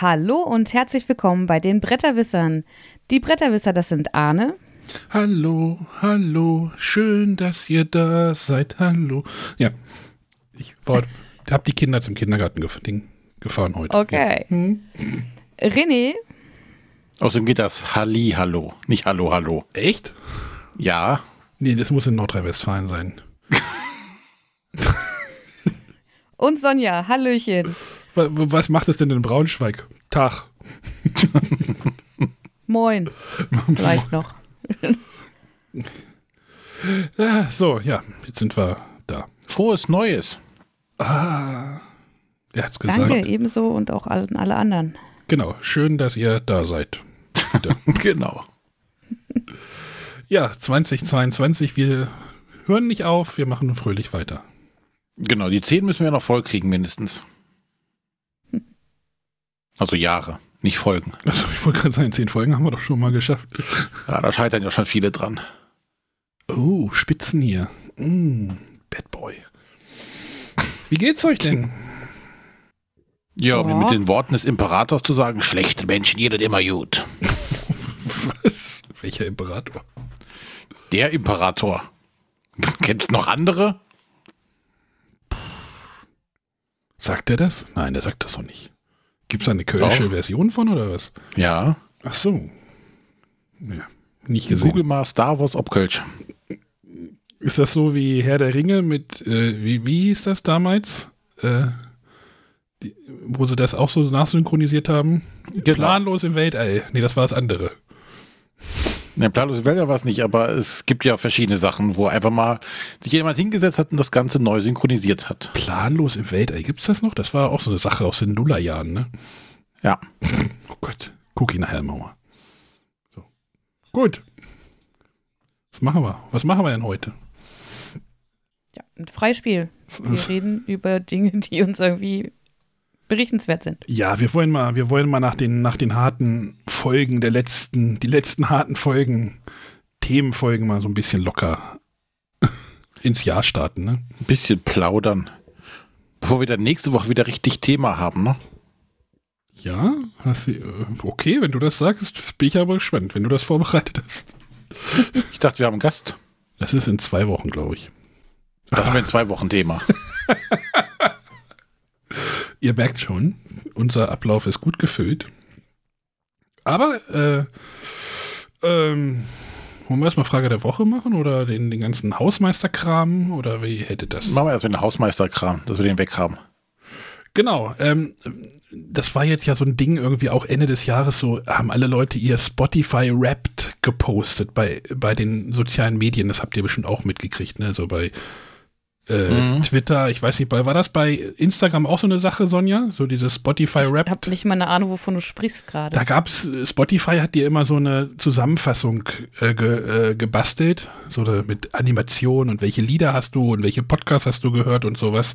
Hallo und herzlich willkommen bei den Bretterwissern. Die Bretterwisser, das sind Arne. Hallo, hallo, schön, dass ihr da seid. Hallo. Ja, ich habe die Kinder zum Kindergarten gef gefahren heute. Okay. Ja. Hm. René. Außerdem geht das Halli, hallo, nicht Hallo, hallo. Echt? Ja. Nee, das muss in Nordrhein-Westfalen sein. Und Sonja, Hallöchen. Was macht es denn in Braunschweig? Tag. Moin. Vielleicht noch. so, ja, jetzt sind wir da. Frohes Neues. Ah, er hat's gesagt. Danke, ebenso und auch an alle anderen. Genau, schön, dass ihr da seid. genau. Ja, 2022, wir hören nicht auf, wir machen fröhlich weiter. Genau, die 10 müssen wir noch voll kriegen, mindestens. Also Jahre, nicht Folgen. Also ich wollte gerade sagen, 10 Folgen haben wir doch schon mal geschafft. Ja, da scheitern ja schon viele dran. Oh, Spitzen hier. Mm, Bad Boy. Wie geht's euch denn? Ja, um mit den Worten des Imperators zu sagen, schlechte Menschen, jeder immer gut. Was? Welcher Imperator? Der Imperator. Kennst du noch andere? Sagt er das? Nein, er sagt das doch nicht. Gibt es eine kölsche Doch. Version von oder was? Ja. Ach so. Ja, nicht gesehen. Google mal Star Wars ob Kölsch. Ist das so wie Herr der Ringe mit, äh, wie, wie hieß das damals? Äh, die, wo sie das auch so nachsynchronisiert haben? Genau. Planlos im Weltall. Nee, das war das andere. Ne, planlose Wälder war es nicht, aber es gibt ja verschiedene Sachen, wo einfach mal sich jemand hingesetzt hat und das Ganze neu synchronisiert hat. Planlos im Weltall, gibt es das noch? Das war auch so eine Sache aus den Nullerjahren, ne? Ja. oh Gott, guck ihn nachher mal. So. Gut. Was machen wir? Was machen wir denn heute? Ja, ein Freispiel. Wir reden über Dinge, die uns irgendwie berichtenswert sind. Ja, wir wollen mal, wir wollen mal nach den, nach den harten Folgen der letzten, die letzten harten Folgen, Themenfolgen mal so ein bisschen locker ins Jahr starten, ne? Ein bisschen plaudern. Bevor wir dann nächste Woche wieder richtig Thema haben, ne? Ja, hast du, äh, okay, wenn du das sagst, bin ich aber gespannt, wenn du das vorbereitet hast. Ich dachte, wir haben einen Gast. Das ist in zwei Wochen, glaube ich. Das haben wir in zwei Wochen Thema. Ihr merkt schon, unser Ablauf ist gut gefüllt. Aber, äh, ähm, wollen wir erstmal Frage der Woche machen oder den, den ganzen Hausmeisterkram oder wie hätte das? Machen wir erstmal den Hausmeisterkram, dass wir den weghaben. Genau, ähm, das war jetzt ja so ein Ding irgendwie auch Ende des Jahres so, haben alle Leute ihr Spotify Wrapped gepostet bei, bei den sozialen Medien, das habt ihr bestimmt auch mitgekriegt, ne, so bei äh, mhm. Twitter, ich weiß nicht, war das bei Instagram auch so eine Sache, Sonja? So dieses Spotify-Rap? Ich habe nicht mal eine Ahnung, wovon du sprichst gerade. Da gab es, Spotify hat dir immer so eine Zusammenfassung äh, ge, äh, gebastelt, so eine, mit Animation und welche Lieder hast du und welche Podcasts hast du gehört und sowas.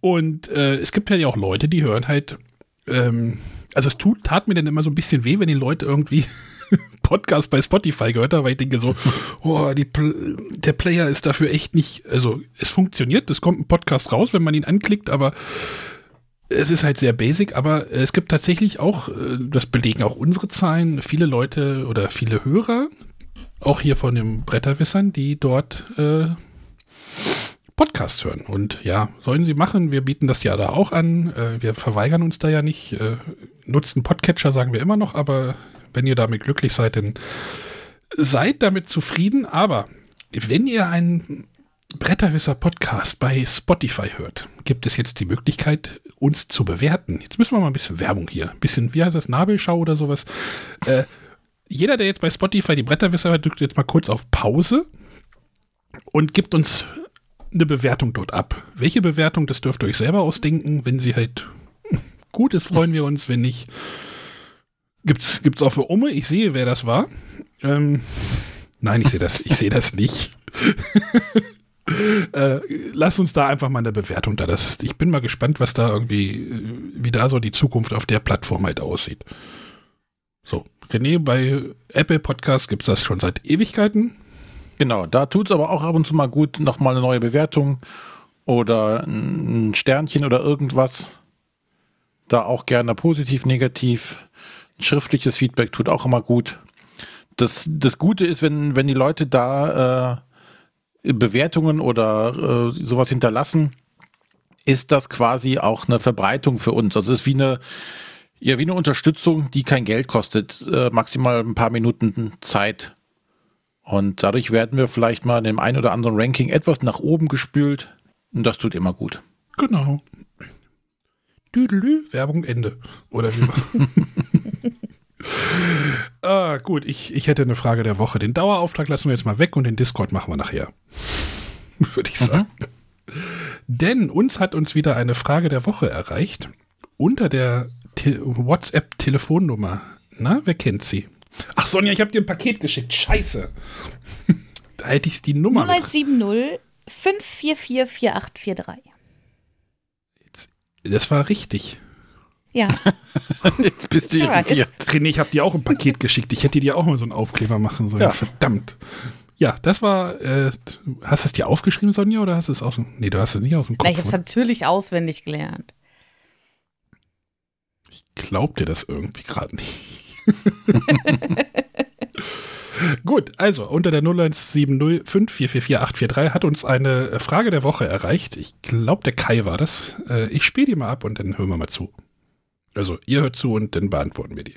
Und äh, es gibt ja auch Leute, die hören halt, ähm, also es tut, tat mir dann immer so ein bisschen weh, wenn die Leute irgendwie Podcast bei Spotify gehört habe, weil ich denke so, oh, die, der Player ist dafür echt nicht, also es funktioniert, es kommt ein Podcast raus, wenn man ihn anklickt, aber es ist halt sehr basic, aber es gibt tatsächlich auch, äh, das belegen auch unsere Zahlen, viele Leute oder viele Hörer, auch hier von den Bretterwissern, die dort äh, Podcasts hören. Und ja, sollen sie machen. Wir bieten das ja da auch an. Äh, wir verweigern uns da ja nicht. Äh, nutzen Podcatcher, sagen wir immer noch, aber wenn ihr damit glücklich seid, dann seid damit zufrieden. Aber wenn ihr einen Bretterwisser Podcast bei Spotify hört, gibt es jetzt die Möglichkeit, uns zu bewerten. Jetzt müssen wir mal ein bisschen Werbung hier. Ein bisschen, wie heißt das, Nabelschau oder sowas. Äh, jeder, der jetzt bei Spotify die Bretterwisser hört, drückt jetzt mal kurz auf Pause und gibt uns eine Bewertung dort ab. Welche Bewertung, das dürft ihr euch selber ausdenken. Wenn sie halt gut ist, freuen wir uns. Wenn nicht, Gibt's, gibt's auch für Umme? Ich sehe, wer das war. Ähm, nein, ich sehe das, ich sehe das nicht. äh, lass uns da einfach mal eine Bewertung da. Das, ich bin mal gespannt, was da irgendwie, wie da so die Zukunft auf der Plattform halt aussieht. So, René, bei Apple Podcasts gibt es das schon seit Ewigkeiten. Genau, da tut es aber auch ab und zu mal gut, nochmal eine neue Bewertung oder ein Sternchen oder irgendwas Da auch gerne positiv, negativ. Schriftliches Feedback tut auch immer gut. Das, das Gute ist, wenn, wenn die Leute da äh, Bewertungen oder äh, sowas hinterlassen, ist das quasi auch eine Verbreitung für uns. Also es ist wie eine, ja, wie eine Unterstützung, die kein Geld kostet, äh, maximal ein paar Minuten Zeit. Und dadurch werden wir vielleicht mal in dem einen oder anderen Ranking etwas nach oben gespült. Und das tut immer gut. Genau. Düdelü, Werbung Ende. Oder wie ah, gut, ich, ich hätte eine Frage der Woche. Den Dauerauftrag lassen wir jetzt mal weg und den Discord machen wir nachher. Würde ich sagen. Mhm. Denn uns hat uns wieder eine Frage der Woche erreicht. Unter der Te WhatsApp-Telefonnummer. Na, wer kennt sie? Ach, Sonja, ich habe dir ein Paket geschickt. Scheiße. da hätte ich die Nummer. 0170 544 4843. Das war richtig. Ja. Jetzt bist du irritiert. René, ich habe dir auch ein Paket geschickt. Ich hätte dir auch mal so einen Aufkleber machen sollen. Ja. Verdammt. Ja, das war. Äh, hast du es dir aufgeschrieben, Sonja, oder hast du es aus dem. Nee, du hast es nicht aus dem Kopf. Na, ich habe es natürlich auswendig gelernt. Ich glaub dir das irgendwie gerade nicht. Gut, also unter der 01705444843 hat uns eine Frage der Woche erreicht. Ich glaube, der Kai war das. Äh, ich spiele die mal ab und dann hören wir mal zu. Also ihr hört zu und dann beantworten wir die.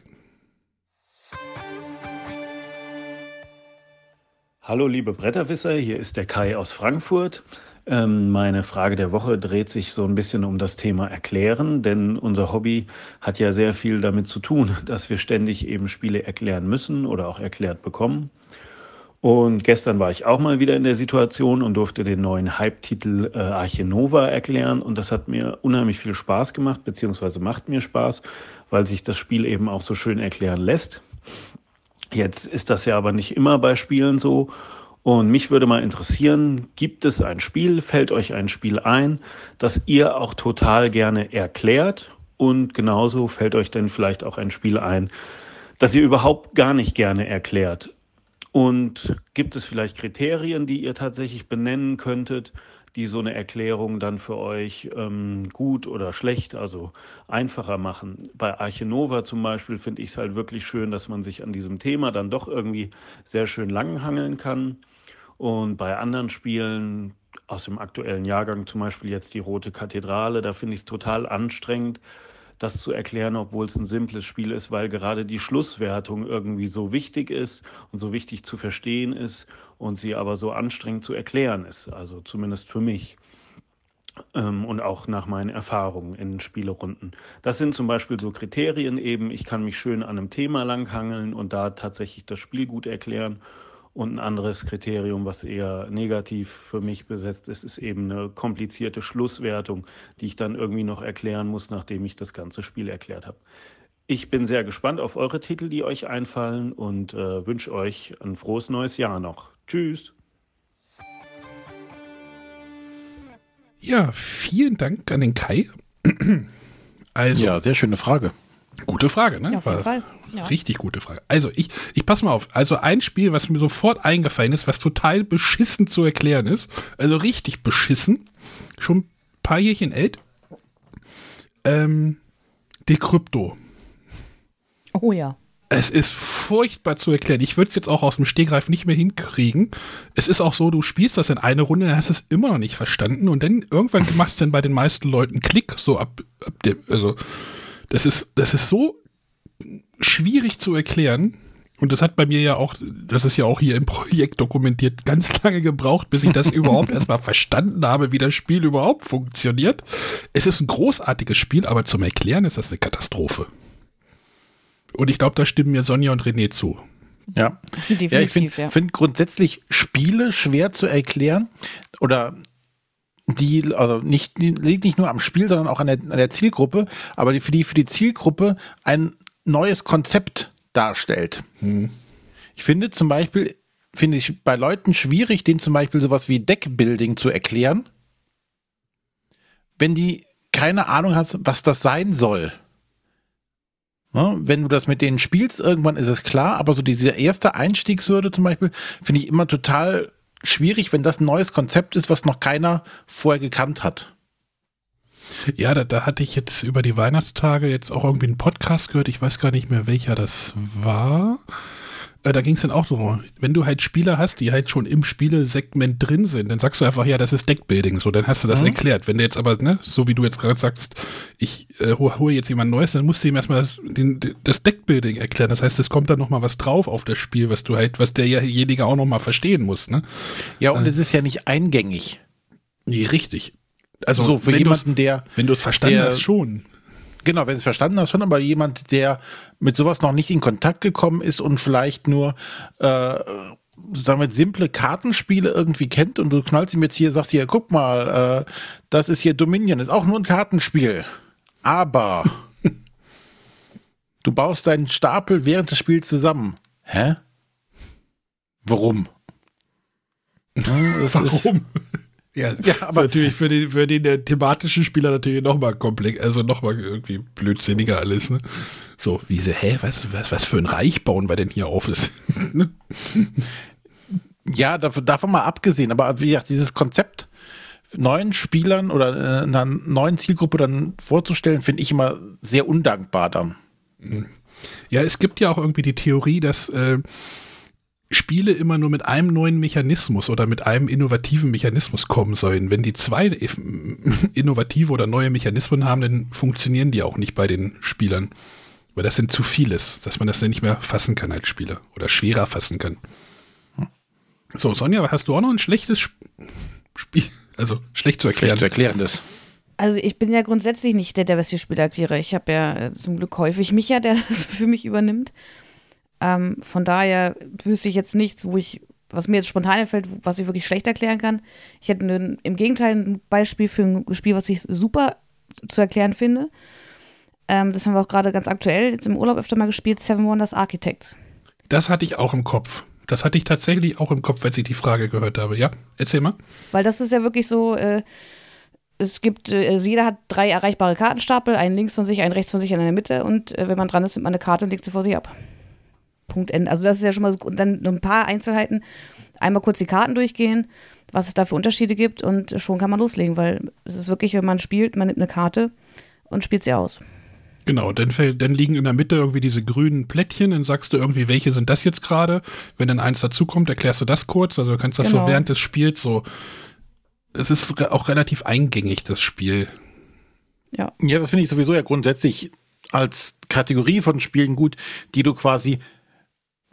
Hallo liebe Bretterwisser, hier ist der Kai aus Frankfurt. Ähm, meine Frage der Woche dreht sich so ein bisschen um das Thema Erklären, denn unser Hobby hat ja sehr viel damit zu tun, dass wir ständig eben Spiele erklären müssen oder auch erklärt bekommen. Und gestern war ich auch mal wieder in der Situation und durfte den neuen Hype-Titel äh, Arche Nova erklären. Und das hat mir unheimlich viel Spaß gemacht, beziehungsweise macht mir Spaß, weil sich das Spiel eben auch so schön erklären lässt. Jetzt ist das ja aber nicht immer bei Spielen so. Und mich würde mal interessieren, gibt es ein Spiel, fällt euch ein Spiel ein, das ihr auch total gerne erklärt? Und genauso fällt euch denn vielleicht auch ein Spiel ein, das ihr überhaupt gar nicht gerne erklärt? Und gibt es vielleicht Kriterien, die ihr tatsächlich benennen könntet, die so eine Erklärung dann für euch ähm, gut oder schlecht, also einfacher machen. Bei Arche Nova zum Beispiel finde ich es halt wirklich schön, dass man sich an diesem Thema dann doch irgendwie sehr schön langhangeln kann. Und bei anderen Spielen aus dem aktuellen Jahrgang, zum Beispiel jetzt die Rote Kathedrale, da finde ich es total anstrengend, das zu erklären, obwohl es ein simples Spiel ist, weil gerade die Schlusswertung irgendwie so wichtig ist und so wichtig zu verstehen ist und sie aber so anstrengend zu erklären ist. Also zumindest für mich. Ähm, und auch nach meinen Erfahrungen in Spielerunden. Das sind zum Beispiel so Kriterien eben, ich kann mich schön an einem Thema langhangeln und da tatsächlich das Spiel gut erklären und ein anderes Kriterium, was eher negativ für mich besetzt ist, ist eben eine komplizierte Schlusswertung, die ich dann irgendwie noch erklären muss, nachdem ich das ganze Spiel erklärt habe. Ich bin sehr gespannt auf eure Titel, die euch einfallen und äh, wünsche euch ein frohes neues Jahr noch. Tschüss. Ja, vielen Dank an den Kai. Also, ja, sehr schöne Frage. Gute Frage, ne? Ja, auf jeden Fall. Ja. Richtig gute Frage. Also ich, ich pass mal auf. Also ein Spiel, was mir sofort eingefallen ist, was total beschissen zu erklären ist. Also richtig beschissen. Schon ein paar Jährchen alt. Ähm, Decrypto. Oh ja. Es ist furchtbar zu erklären. Ich würde es jetzt auch aus dem Stegreif nicht mehr hinkriegen. Es ist auch so, du spielst das in eine Runde, dann hast du es immer noch nicht verstanden und dann irgendwann macht es dann bei den meisten Leuten Klick, so ab, ab dem, also das ist, das ist so schwierig zu erklären. Und das hat bei mir ja auch, das ist ja auch hier im Projekt dokumentiert, ganz lange gebraucht, bis ich das überhaupt erstmal verstanden habe, wie das Spiel überhaupt funktioniert. Es ist ein großartiges Spiel, aber zum Erklären ist das eine Katastrophe. Und ich glaube, da stimmen mir Sonja und René zu. Ja, Definitiv, ja ich finde ja. find grundsätzlich Spiele schwer zu erklären oder die, also nicht, liegt nicht nur am Spiel, sondern auch an der, an der Zielgruppe, aber die, für, die, für die Zielgruppe ein neues Konzept darstellt. Hm. Ich finde zum Beispiel, finde ich bei Leuten schwierig, denen zum Beispiel sowas wie Deckbuilding zu erklären, wenn die keine Ahnung hat, was das sein soll. Ne? Wenn du das mit denen spielst, irgendwann ist es klar, aber so diese erste Einstiegshürde zum Beispiel, finde ich immer total schwierig, wenn das ein neues Konzept ist, was noch keiner vorher gekannt hat. Ja, da, da hatte ich jetzt über die Weihnachtstage jetzt auch irgendwie einen Podcast gehört. Ich weiß gar nicht mehr, welcher das war. Äh, da ging es dann auch so, wenn du halt Spieler hast, die halt schon im Spielesegment drin sind, dann sagst du einfach, ja, das ist Deckbuilding, so, dann hast du das mhm. erklärt. Wenn du jetzt aber, ne, so wie du jetzt gerade sagst, ich äh, hole jetzt jemand Neues, dann musst du ihm erstmal das, den, das Deckbuilding erklären. Das heißt, es kommt dann nochmal was drauf auf das Spiel, was du halt, was derjenige auch nochmal verstehen muss, ne? Ja, und äh, es ist ja nicht eingängig. Nee, richtig. Also so für jemanden, der. Wenn du es verstanden der, hast, schon. Genau, wenn du es verstanden hast, schon, aber jemand, der mit sowas noch nicht in Kontakt gekommen ist und vielleicht nur, äh, sagen wir, simple Kartenspiele irgendwie kennt und du knallst ihm jetzt hier, sagst hier, guck mal, äh, das ist hier Dominion, ist auch nur ein Kartenspiel. Aber du baust deinen Stapel während des Spiels zusammen. Hä? Warum? Warum? Ja, ja aber ist natürlich für den, für den der thematische Spieler natürlich nochmal komplex, also nochmal irgendwie blödsinniger alles, ne? So, wie sie, hä, was, was, was für ein Reich bauen wir denn hier auf ist? Ne? ja, davon, davon mal abgesehen, aber wie gesagt, dieses Konzept neuen Spielern oder äh, einer neuen Zielgruppe dann vorzustellen, finde ich immer sehr undankbar dann. Ja, es gibt ja auch irgendwie die Theorie, dass äh, Spiele immer nur mit einem neuen Mechanismus oder mit einem innovativen Mechanismus kommen sollen. Wenn die zwei innovative oder neue Mechanismen haben, dann funktionieren die auch nicht bei den Spielern. Weil das sind zu vieles, dass man das dann nicht mehr fassen kann als Spieler oder schwerer fassen kann. So, Sonja, hast du auch noch ein schlechtes Spiel? Also schlecht zu erklären. Schlecht zu erklären das. Also ich bin ja grundsätzlich nicht der, der beste Spieler aktiere. Ich habe ja äh, zum Glück häufig Micha, der das für mich übernimmt. Ähm, von daher wüsste ich jetzt nichts, wo ich, was mir jetzt spontan einfällt, was ich wirklich schlecht erklären kann. Ich hätte ne, im Gegenteil ein Beispiel für ein Spiel, was ich super zu erklären finde. Ähm, das haben wir auch gerade ganz aktuell jetzt im Urlaub öfter mal gespielt, Seven Wonders Architects. Das hatte ich auch im Kopf. Das hatte ich tatsächlich auch im Kopf, als ich die Frage gehört habe. Ja, erzähl mal. Weil das ist ja wirklich so, äh, es gibt, äh, also jeder hat drei erreichbare Kartenstapel, einen links von sich, einen rechts von sich, einen in der Mitte und äh, wenn man dran ist, nimmt man eine Karte und legt sie vor sich ab. Punkt Ende. Also das ist ja schon mal so, und dann nur ein paar Einzelheiten. Einmal kurz die Karten durchgehen, was es da für Unterschiede gibt und schon kann man loslegen, weil es ist wirklich, wenn man spielt, man nimmt eine Karte und spielt sie aus. Genau, dann, dann liegen in der Mitte irgendwie diese grünen Plättchen, dann sagst du irgendwie, welche sind das jetzt gerade. Wenn dann eins dazukommt, erklärst du das kurz. Also du kannst das genau. so während des Spiels so. Es ist auch relativ eingängig, das Spiel. Ja. Ja, das finde ich sowieso ja grundsätzlich als Kategorie von Spielen gut, die du quasi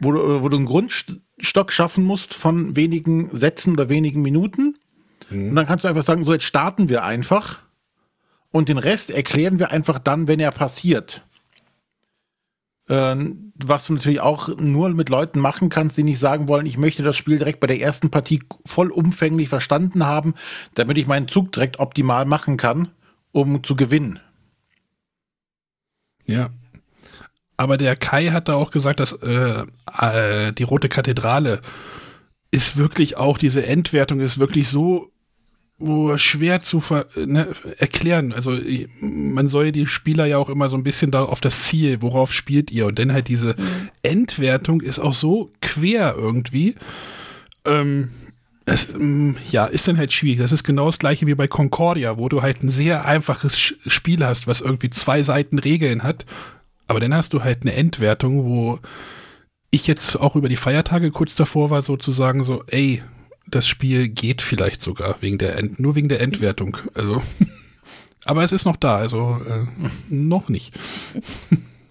wo du, wo du einen Grundstock schaffen musst von wenigen Sätzen oder wenigen Minuten. Mhm. Und dann kannst du einfach sagen, so jetzt starten wir einfach und den Rest erklären wir einfach dann, wenn er passiert. Ähm, was du natürlich auch nur mit Leuten machen kannst, die nicht sagen wollen, ich möchte das Spiel direkt bei der ersten Partie vollumfänglich verstanden haben, damit ich meinen Zug direkt optimal machen kann, um zu gewinnen. Ja, aber der Kai hat da auch gesagt, dass äh, äh, die Rote Kathedrale ist wirklich auch, diese Endwertung ist wirklich so oh, schwer zu ne, erklären. Also man soll die Spieler ja auch immer so ein bisschen da auf das Ziel, worauf spielt ihr? Und dann halt diese mhm. Endwertung ist auch so quer irgendwie. Ähm, es, mm, ja, ist dann halt schwierig. Das ist genau das gleiche wie bei Concordia, wo du halt ein sehr einfaches Spiel hast, was irgendwie zwei Seiten Regeln hat aber dann hast du halt eine Endwertung, wo ich jetzt auch über die Feiertage kurz davor war, sozusagen so, ey, das Spiel geht vielleicht sogar wegen der End, nur wegen der Endwertung. Also, aber es ist noch da, also äh, noch nicht.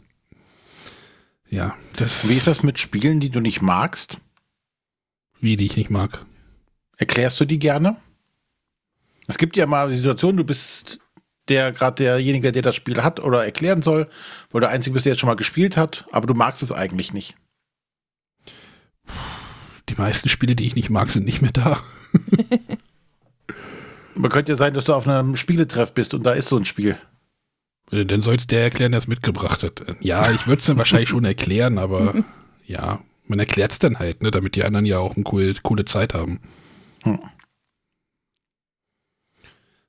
ja, das. Wie ist das mit Spielen, die du nicht magst? Wie die ich nicht mag. Erklärst du die gerne? Es gibt ja mal die Situation, du bist der gerade derjenige, der das Spiel hat oder erklären soll, weil der Einzige bist, der jetzt schon mal gespielt hat, aber du magst es eigentlich nicht. Die meisten Spiele, die ich nicht mag, sind nicht mehr da. Man könnte ja sein, dass du auf einem Spieletreff bist und da ist so ein Spiel. Dann soll es der erklären, der es mitgebracht hat. Ja, ich würde es dann wahrscheinlich schon erklären, aber ja, man erklärt es dann halt, ne, damit die anderen ja auch eine coole, coole Zeit haben. Hm.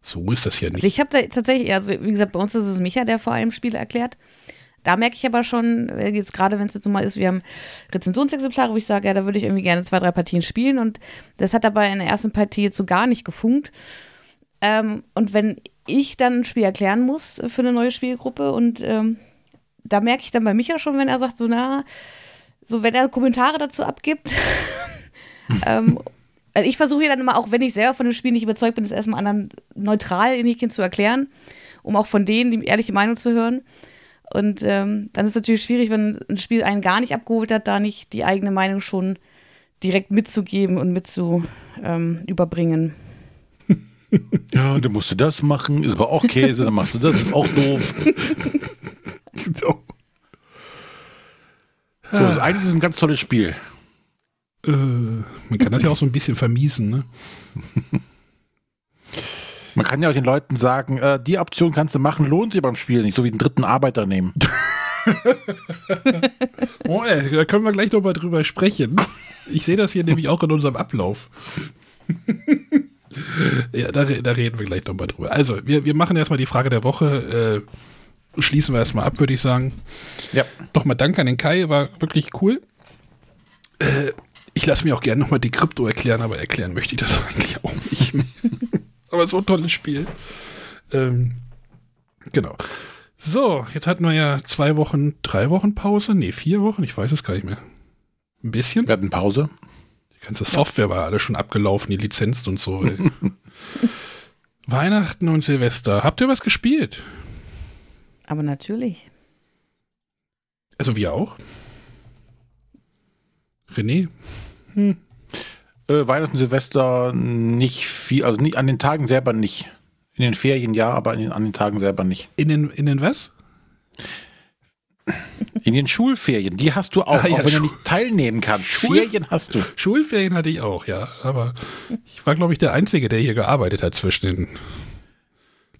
So ist das ja nicht. Also ich habe da tatsächlich, also wie gesagt, bei uns ist es Micha, der vor allem Spiele erklärt. Da merke ich aber schon, äh, jetzt gerade wenn es jetzt so mal ist, wir haben Rezensionsexemplare, wo ich sage, ja, da würde ich irgendwie gerne zwei, drei Partien spielen und das hat dabei in der ersten Partie jetzt so gar nicht gefunkt. Ähm, und wenn ich dann ein Spiel erklären muss für eine neue Spielgruppe und ähm, da merke ich dann bei Micha schon, wenn er sagt, so na, so wenn er Kommentare dazu abgibt. ähm, also ich versuche ja dann immer, auch wenn ich selber von dem Spiel nicht überzeugt bin, es erstmal anderen neutral in Häkchen zu erklären, um auch von denen die ehrliche Meinung zu hören. Und ähm, dann ist es natürlich schwierig, wenn ein Spiel einen gar nicht abgeholt hat, da nicht die eigene Meinung schon direkt mitzugeben und mitzu ähm, überbringen. Ja, dann musst du das machen, ist aber auch Käse, dann machst du das, ist auch doof. Genau. So, das ist eigentlich ist ein ganz tolles Spiel. Äh, man kann das ja auch so ein bisschen vermiesen, ne? Man kann ja auch den Leuten sagen, äh, die Option kannst du machen, lohnt sich beim Spiel nicht, so wie den dritten Arbeiter nehmen. Oh, ey, da können wir gleich nochmal drüber sprechen. Ich sehe das hier nämlich auch in unserem Ablauf. ja, da, da reden wir gleich nochmal drüber. Also, wir, wir machen erstmal die Frage der Woche. Äh, schließen wir erstmal ab, würde ich sagen. Ja. Nochmal Dank an den Kai, war wirklich cool. Äh, ich lasse mir auch gerne nochmal die Krypto erklären, aber erklären möchte ich das eigentlich auch nicht mehr. aber so ein tolles Spiel. Ähm, genau. So, jetzt hatten wir ja zwei Wochen, drei Wochen Pause. Nee, vier Wochen, ich weiß es gar nicht mehr. Ein bisschen. Wir hatten Pause. Die ganze Software war alle schon abgelaufen, die Lizenz und so. Weihnachten und Silvester. Habt ihr was gespielt? Aber natürlich. Also wir auch? René? Äh, Weihnachten, Silvester nicht viel, also nicht, an den Tagen selber nicht. In den Ferien ja, aber an den, an den Tagen selber nicht. In den, in den was? In den Schulferien, die hast du auch, Ah, ja, auch wenn Schu- du nicht teilnehmen kannst. Schul- Ferien hast du. Schulferien hatte ich auch, ja. Aber ich war, glaube ich, der Einzige, der hier gearbeitet hat zwischen den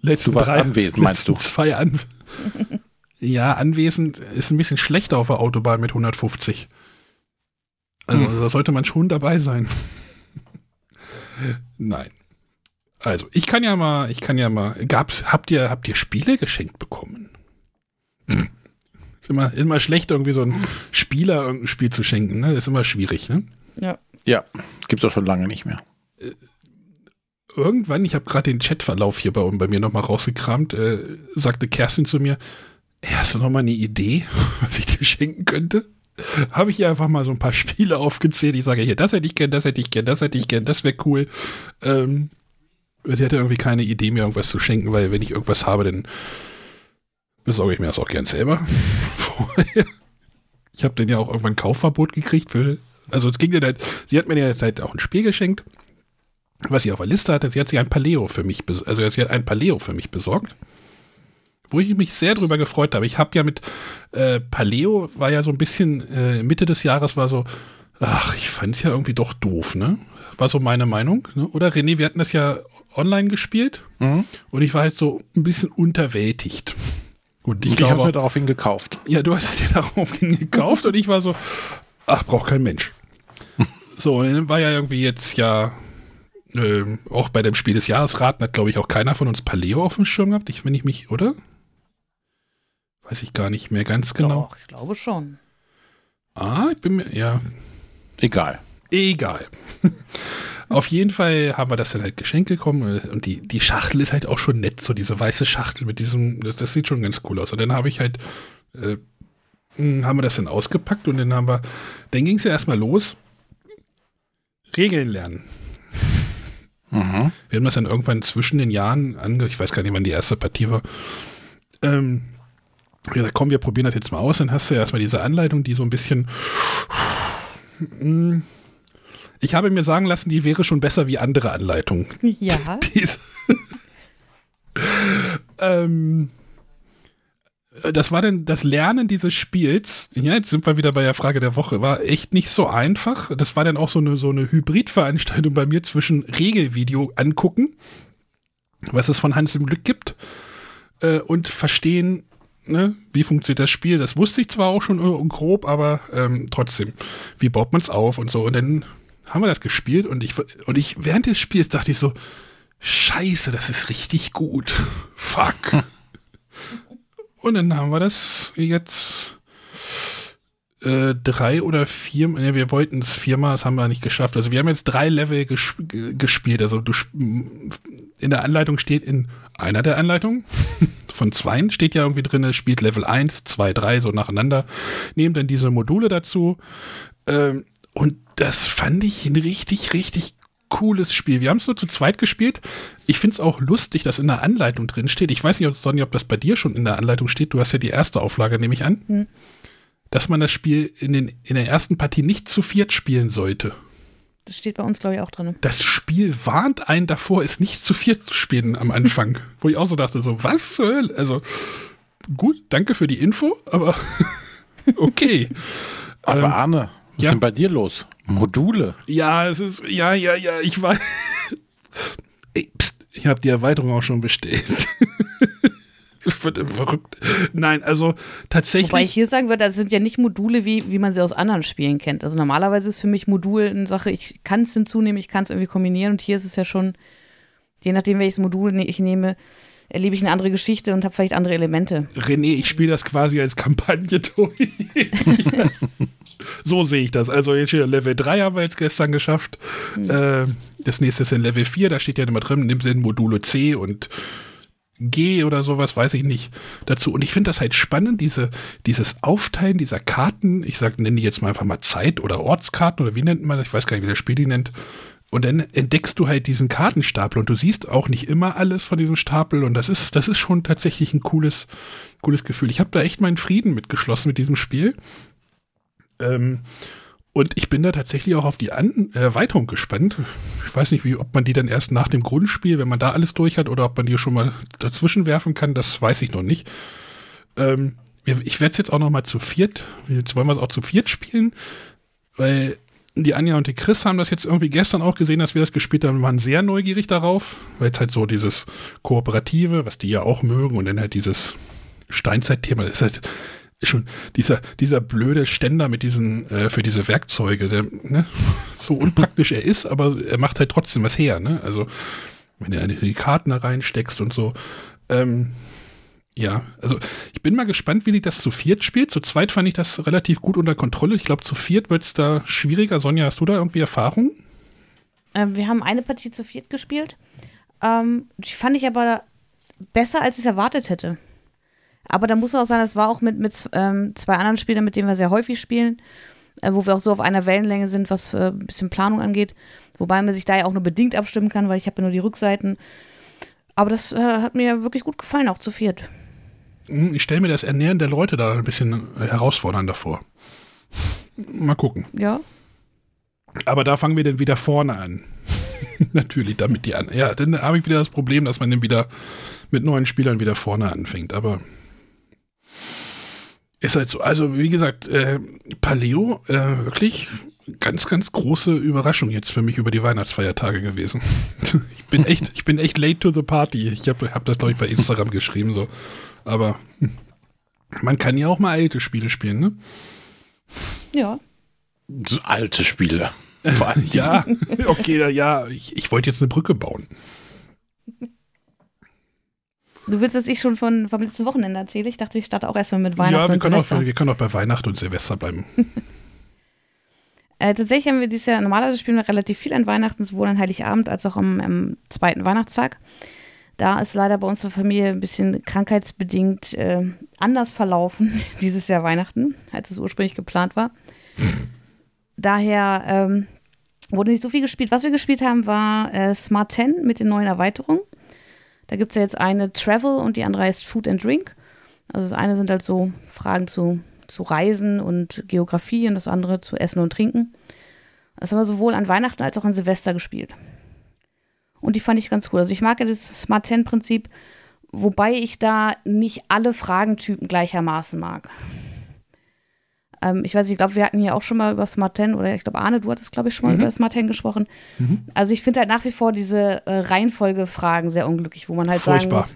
letzten Du warst drei, anwesend, meinst letzten du? zwei an. ja, anwesend ist ein bisschen schlechter auf der Autobahn mit 150. Also Hm. da sollte man schon dabei sein. Nein. Also, ich kann ja mal, ich kann ja mal, gab's, habt ihr, habt ihr Spiele geschenkt bekommen? ist immer, immer schlecht, irgendwie so ein Spieler irgendein Spiel zu schenken, ne? ist immer schwierig, ne? Ja. Ja, gibt's auch schon lange nicht mehr. irgendwann, ich habe gerade den Chatverlauf hier bei, bei mir nochmal rausgekramt, äh, sagte Kerstin zu mir, hey, hast du noch mal eine Idee, was ich dir schenken könnte? Habe ich ihr einfach mal so ein paar Spiele aufgezählt. Ich sage hier, das hätte ich gern, das hätte ich gern, das hätte ich gern, das wäre cool. Ähm, sie hatte irgendwie keine Idee, mir irgendwas zu schenken, weil wenn ich irgendwas habe, dann besorge ich mir das auch gern selber. Ich habe dann ja auch irgendwann Kaufverbot gekriegt für, also es ging ja halt, sie hat mir ja halt auch ein Spiel geschenkt was sie auf der Liste hatte, sie hat sich ein Paleo für mich, also sie hat ein Paleo für mich besorgt, wo ich mich sehr drüber gefreut habe. Ich habe ja mit äh, Paleo war ja so ein bisschen äh, Mitte des Jahres war so, ach, ich fand es ja irgendwie doch doof, ne? War so meine Meinung, ne? Oder René, wir hatten das ja online gespielt Mhm. und ich war halt so ein bisschen unterwältigt. Gut, ich Ich, ich habe mir daraufhin gekauft. ja, du hast es dir daraufhin gekauft und ich war so, ach, braucht kein Mensch. So, und dann war ja irgendwie jetzt ja ähm, auch bei dem Spiel des Jahresraten hat, glaube ich, auch keiner von uns Paleo auf dem Schirm gehabt, ich, wenn ich mich, oder? Weiß ich gar nicht mehr ganz genau. Doch, ich glaube schon. Ah, ich bin mir, ja, Egal. egal. Auf jeden Fall haben wir das dann halt geschenkt bekommen äh, und die, die Schachtel ist halt auch schon nett, so diese weiße Schachtel mit diesem, das, das sieht schon ganz cool aus. Und dann habe ich halt, äh, mh, haben wir das dann ausgepackt und dann haben wir, dann ging es ja erstmal los, Regeln lernen. Mhm. Wir haben das dann irgendwann zwischen den Jahren ange, ich weiß gar nicht, wann die erste Partie war. Ähm, ich gesagt, komm, wir probieren das jetzt mal aus. Dann hast du ja erstmal diese Anleitung, die so ein bisschen. Mm, Ich habe mir sagen lassen, die wäre schon besser wie andere Anleitungen. Ja. Ähm, das war dann das Lernen dieses Spiels. Ja, jetzt sind wir wieder bei der Frage der Woche. War echt nicht so einfach. Das war dann auch so eine, so eine Hybridveranstaltung bei mir zwischen Regelvideo angucken, was es von Hans im Glück gibt, äh, und verstehen, ne, wie funktioniert das Spiel. Das wusste ich zwar auch schon äh, grob, aber ähm, trotzdem, wie baut man es auf und so. Und dann haben wir das gespielt und ich, und ich während des Spiels dachte ich so, Scheiße, das ist richtig gut. Fuck. Und dann haben wir das jetzt äh, drei oder vier, ne, wir wollten es viermal, das haben wir nicht geschafft. Also wir haben jetzt drei Level gesp gespielt. Also du in der Anleitung steht in einer der Anleitungen von zweien steht ja irgendwie drin, spielt Level 1, 2, 3 so nacheinander. Nehmt dann diese Module dazu. Ähm, und das fand ich ein richtig, richtig cooles Spiel. Wir haben es nur zu zweit gespielt. Ich finde es auch lustig, dass in der Anleitung drin steht. Ich weiß nicht, Sonja, ob das bei dir schon in der Anleitung steht. Du hast ja die erste Auflage, nehme ich an. Hm. Dass man das Spiel in, den, in der ersten Partie nicht zu viert spielen sollte. Das steht bei uns, glaube ich, auch drin. Das Spiel warnt einen davor, es nicht zu viert zu spielen am Anfang. wo ich auch so dachte, so, was zur Hölle? Also, gut, danke für die Info, aber okay. aber ähm, Arne, was ja? ist denn bei dir los? Module. Ja, es ist, ja, ja, ja, ich weiß. Ey, pst, ich habe die Erweiterung auch schon bestellt. das wird verrückt. Nein, also tatsächlich. Wobei ich hier sagen würde, das sind ja nicht Module, wie, wie man sie aus anderen Spielen kennt. Also normalerweise ist für mich Modul eine Sache, ich kann es hinzunehmen, ich kann es irgendwie kombinieren und hier ist es ja schon, je nachdem, welches Modul ne-, ich nehme, erlebe ich eine andere Geschichte und habe vielleicht andere Elemente. René, ich spiele das quasi als Kampagne durch. So sehe ich das. Also jetzt hier Level 3 haben wir jetzt gestern geschafft. Mhm. Das nächste ist in Level 4, da steht ja immer drin, nimm den Module C und G oder sowas, weiß ich nicht, dazu. Und ich finde das halt spannend, diese, dieses Aufteilen dieser Karten, ich sage, nenne die jetzt mal einfach mal Zeit- oder Ortskarten oder wie nennt man das, ich weiß gar nicht, wie das Spiel die nennt. Und dann entdeckst du halt diesen Kartenstapel und du siehst auch nicht immer alles von diesem Stapel und das ist, das ist schon tatsächlich ein cooles, cooles Gefühl. Ich habe da echt meinen Frieden mitgeschlossen mit diesem Spiel. Ähm, und ich bin da tatsächlich auch auf die An Erweiterung gespannt. Ich weiß nicht, wie, ob man die dann erst nach dem Grundspiel, wenn man da alles durch hat, oder ob man die schon mal dazwischen werfen kann, das weiß ich noch nicht. Ähm, ich werde es jetzt auch noch mal zu viert, jetzt wollen wir es auch zu viert spielen, weil die Anja und die Chris haben das jetzt irgendwie gestern auch gesehen, dass wir das gespielt haben, waren sehr neugierig darauf, weil es halt so dieses Kooperative, was die ja auch mögen, und dann halt dieses Steinzeitthema, ist halt schon dieser, dieser blöde Ständer mit diesen, äh, für diese Werkzeuge, der, ne, so unpraktisch er ist, aber er macht halt trotzdem was her, ne? Also, wenn du die Karten da reinsteckst und so. Ähm, ja, also ich bin mal gespannt, wie sich das zu viert spielt. Zu zweit fand ich das relativ gut unter Kontrolle. Ich glaube, zu viert wird es da schwieriger. Sonja, hast du da irgendwie Erfahrung? Ähm, wir haben eine Partie zu viert gespielt. Ähm, die fand ich aber besser, als ich es erwartet hätte. Aber da muss man auch sagen, das war auch mit, mit ähm, zwei anderen Spielern, mit denen wir sehr häufig spielen, äh, wo wir auch so auf einer Wellenlänge sind, was äh, ein bisschen Planung angeht. Wobei man sich da ja auch nur bedingt abstimmen kann, weil ich habe ja nur die Rückseiten. Aber das äh, hat mir wirklich gut gefallen, auch zu viert. Hm, ich stelle mir das Ernähren der Leute da ein bisschen äh, herausfordernder vor. Mal gucken. Ja. Aber da fangen wir dann wieder vorne an. Natürlich, damit die an. Ja, dann habe ich wieder das Problem, dass man dann wieder mit neuen Spielern wieder vorne anfängt. Aber ist halt so. Also, wie gesagt, äh, Paleo, äh, wirklich ganz, ganz große Überraschung jetzt für mich über die Weihnachtsfeiertage gewesen. ich bin echt, ich bin echt late to the party. Ich habe hab das, glaube ich, bei Instagram geschrieben, so. Aber hm, man kann ja auch mal alte Spiele spielen, ne? Ja. So alte Spiele. ja, okay, ja, ich, ich wollte jetzt eine Brücke bauen. Du willst, dass ich schon von, vom letzten Wochenende erzähle? Ich dachte, ich starte auch erstmal mit Weihnachten. Ja, wir können, auch, wir können auch bei Weihnachten und Silvester bleiben. äh, tatsächlich haben wir dieses Jahr, normalerweise spielen wir relativ viel an Weihnachten, sowohl an Heiligabend als auch am, am zweiten Weihnachtstag. Da ist leider bei unserer Familie ein bisschen krankheitsbedingt äh, anders verlaufen, dieses Jahr Weihnachten, als es ursprünglich geplant war. Daher ähm, wurde nicht so viel gespielt. Was wir gespielt haben, war äh, Smart 10 mit den neuen Erweiterungen. Da gibt es ja jetzt eine Travel und die andere heißt Food and Drink. Also das eine sind halt so Fragen zu, zu Reisen und Geografie und das andere zu Essen und Trinken. Das haben wir sowohl an Weihnachten als auch an Silvester gespielt. Und die fand ich ganz cool. Also ich mag ja das Smart 10 Prinzip, wobei ich da nicht alle Fragentypen gleichermaßen mag. Ähm, ich weiß nicht, ich glaube, wir hatten hier auch schon mal über Smart 10 oder ich glaube, Arne, du hattest, glaube ich, schon mal mhm. über Smart 10 gesprochen. Mhm. Also ich finde halt nach wie vor diese äh, Reihenfolgefragen sehr unglücklich, wo man halt Furchtbar. sagen muss,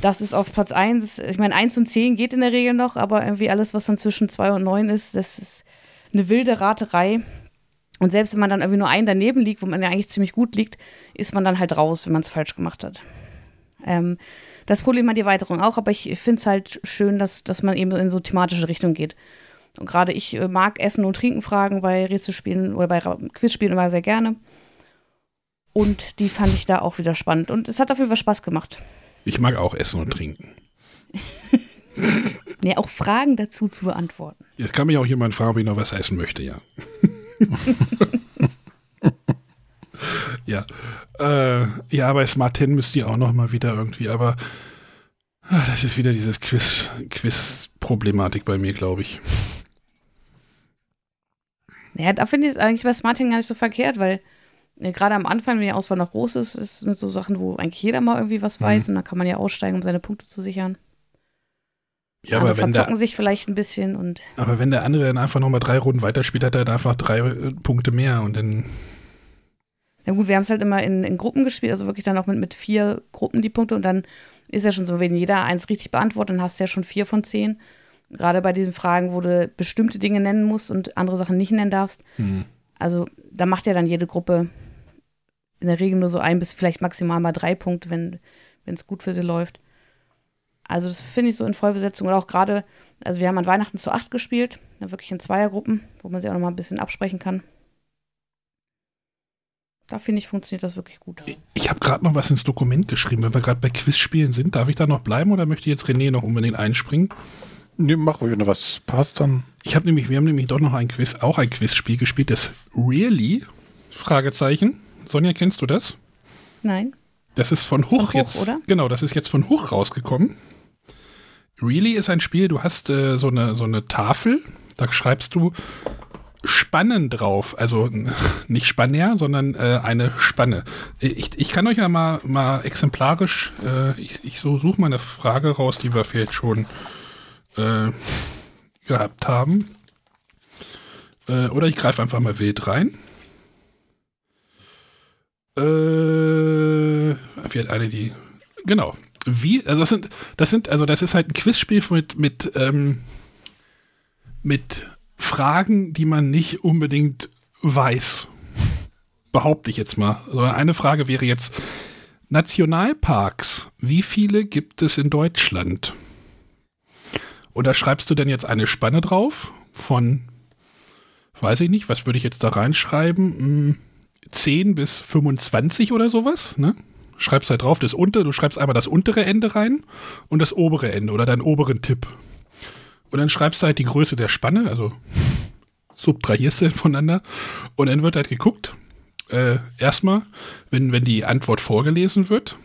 das ist auf Platz 1. Ich meine, 1 und 10 geht in der Regel noch, aber irgendwie alles, was dann zwischen 2 und 9 ist, das ist eine wilde Raterei. Und selbst wenn man dann irgendwie nur einen daneben liegt, wo man ja eigentlich ziemlich gut liegt, ist man dann halt raus, wenn man es falsch gemacht hat. Ähm, das Problem hat die Erweiterung auch, aber ich finde es halt schön, dass, dass man eben in so thematische Richtung geht. Und gerade ich äh, mag Essen und Trinken fragen bei Rätselspielen oder bei Quizspielen immer sehr gerne. Und die fand ich da auch wieder spannend. Und es hat auf jeden Fall Spaß gemacht. Ich mag auch Essen und Trinken. nee, auch Fragen dazu zu beantworten. Jetzt kann mich auch jemand fragen, ob ich noch was essen möchte, ja. ja. Äh, ja, bei Smart 10 müsst ihr auch noch mal wieder irgendwie, aber ach, das ist wieder dieses Quiz, Quiz-Problematik bei mir, glaube ich. Ja, da finde ich es eigentlich bei Smart 10 gar nicht so verkehrt, weil äh, gerade am Anfang, wenn die Auswahl noch groß ist, ist sind so Sachen, wo eigentlich jeder mal irgendwie was weiß mhm. und da kann man ja aussteigen, um seine Punkte zu sichern. Ja, aber wenn verzocken der, sich vielleicht ein bisschen und. Aber wenn der andere dann einfach nochmal drei Runden weiterspielt, hat er dann einfach drei äh, Punkte mehr und dann. Ja gut, wir haben es halt immer in, in, Gruppen gespielt, also wirklich dann auch mit, mit vier Gruppen die Punkte und dann ist ja schon so, wenn jeder eins richtig beantwortet, dann hast du ja schon vier von zehn. Gerade bei diesen Fragen, wo du bestimmte Dinge nennen musst und andere Sachen nicht nennen darfst. Mhm. Also da macht ja dann jede Gruppe in der Regel nur so ein bis vielleicht maximal mal drei Punkte, wenn es gut für sie läuft. Also das finde ich so in Vollbesetzung und auch gerade, also wir haben an Weihnachten zu acht gespielt, wirklich in Zweiergruppen, wo man sich auch noch mal ein bisschen absprechen kann. Da finde ich, funktioniert das wirklich gut. Ich habe gerade noch was ins Dokument geschrieben. Wenn wir gerade bei Quizspielen sind, darf ich da noch bleiben oder möchte jetzt René noch unbedingt einspringen? Nee, mach ruhig, wenn was passt, dann. Ich habe nämlich, wir haben nämlich doch noch ein Quiz, auch ein Quizspiel gespielt, das Really? Fragezeichen. Sonja, kennst du das? Nein. Das ist von Huch, von jetzt. Oder? Genau, das ist jetzt von Huch rausgekommen. Really ist ein Spiel, du hast äh, so, eine, so eine Tafel, da schreibst du Spannen drauf. Also nicht Spanner, sondern äh, eine Spanne. Ich, ich kann euch ja mal, mal exemplarisch, äh, ich, ich so suche mal eine Frage raus, die wir vielleicht schon äh, gehabt haben. Äh, oder ich greife einfach mal wild rein. Äh, hat eine die. Genau. Wie, also das sind, das sind, also das ist halt ein Quizspiel mit, mit, ähm, mit Fragen, die man nicht unbedingt weiß. Behaupte ich jetzt mal. Also eine Frage wäre jetzt: Nationalparks, wie viele gibt es in Deutschland? Und da schreibst du denn jetzt eine Spanne drauf von, weiß ich nicht, was würde ich jetzt da reinschreiben? Hm, 10 bis 25 oder sowas, ne? Schreibst halt drauf das untere, du schreibst einmal das untere Ende rein und das obere Ende oder deinen oberen Tipp. Und dann schreibst du halt die Größe der Spanne, also subtrahierst du voneinander und dann wird halt geguckt, äh, erstmal, wenn, wenn die Antwort vorgelesen wird,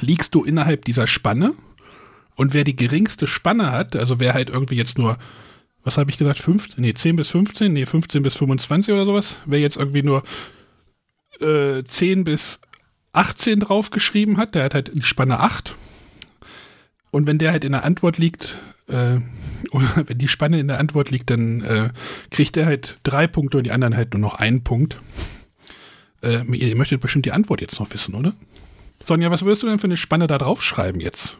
liegst du innerhalb dieser Spanne und wer die geringste Spanne hat, also wer halt irgendwie jetzt nur was habe ich gesagt, 15, nee, 10 bis 15, nee, 15 bis 25 oder sowas, wer jetzt irgendwie nur äh, 10 bis 18 draufgeschrieben hat, der hat halt die Spanne 8. Und wenn der halt in der Antwort liegt, äh, oder wenn die Spanne in der Antwort liegt, dann äh, kriegt er halt drei Punkte und die anderen halt nur noch einen Punkt. Äh, ihr möchtet bestimmt die Antwort jetzt noch wissen, oder? Sonja, was würdest du denn für eine Spanne da draufschreiben jetzt?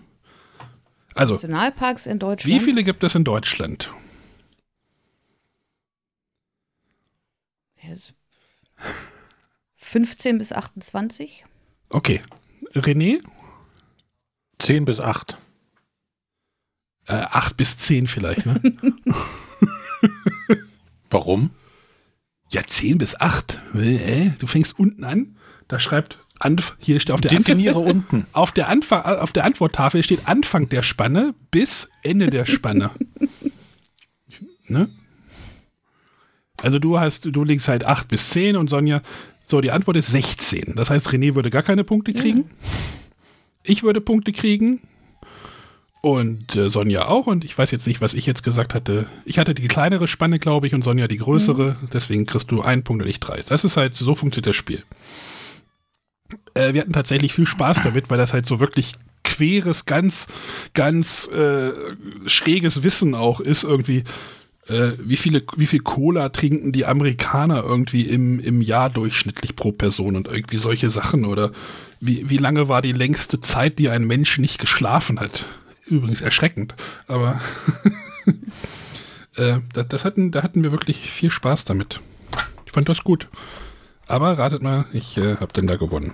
Also, Nationalparks in Deutschland. Wie viele gibt es in Deutschland? 15 bis 28. Okay. René? 10 bis 8. Äh, 8 bis 10 vielleicht, ne? Warum? Ja, 10 bis 8. Äh, du fängst unten an, da schreibt Anf hier steht auf der, Definiere unten. Auf der, Anfang, auf der Antworttafel steht Anfang der Spanne bis Ende der Spanne. ne? Also du hast, du liegst halt 8 bis 10 und Sonja, so, die Antwort ist 16. Das heißt, René würde gar keine Punkte kriegen. Mhm. Ich würde Punkte kriegen. Und äh, Sonja auch. Und ich weiß jetzt nicht, was ich jetzt gesagt hatte. Ich hatte die kleinere Spanne, glaube ich, und Sonja die größere. Mhm. Deswegen kriegst du einen Punkt und ich drei. Das ist halt, so funktioniert das Spiel. Äh, wir hatten tatsächlich viel Spaß damit, weil das halt so wirklich queres, ganz, ganz äh, schräges Wissen auch ist irgendwie äh, wie viele, wie viel Cola trinken die Amerikaner irgendwie im, im Jahr durchschnittlich pro Person und irgendwie solche Sachen oder wie, wie lange war die längste Zeit, die ein Mensch nicht geschlafen hat? Übrigens erschreckend, aber äh, das, das, hatten, da hatten wir wirklich viel Spaß damit. Ich fand das gut. Aber ratet mal, ich äh, habe denn da gewonnen.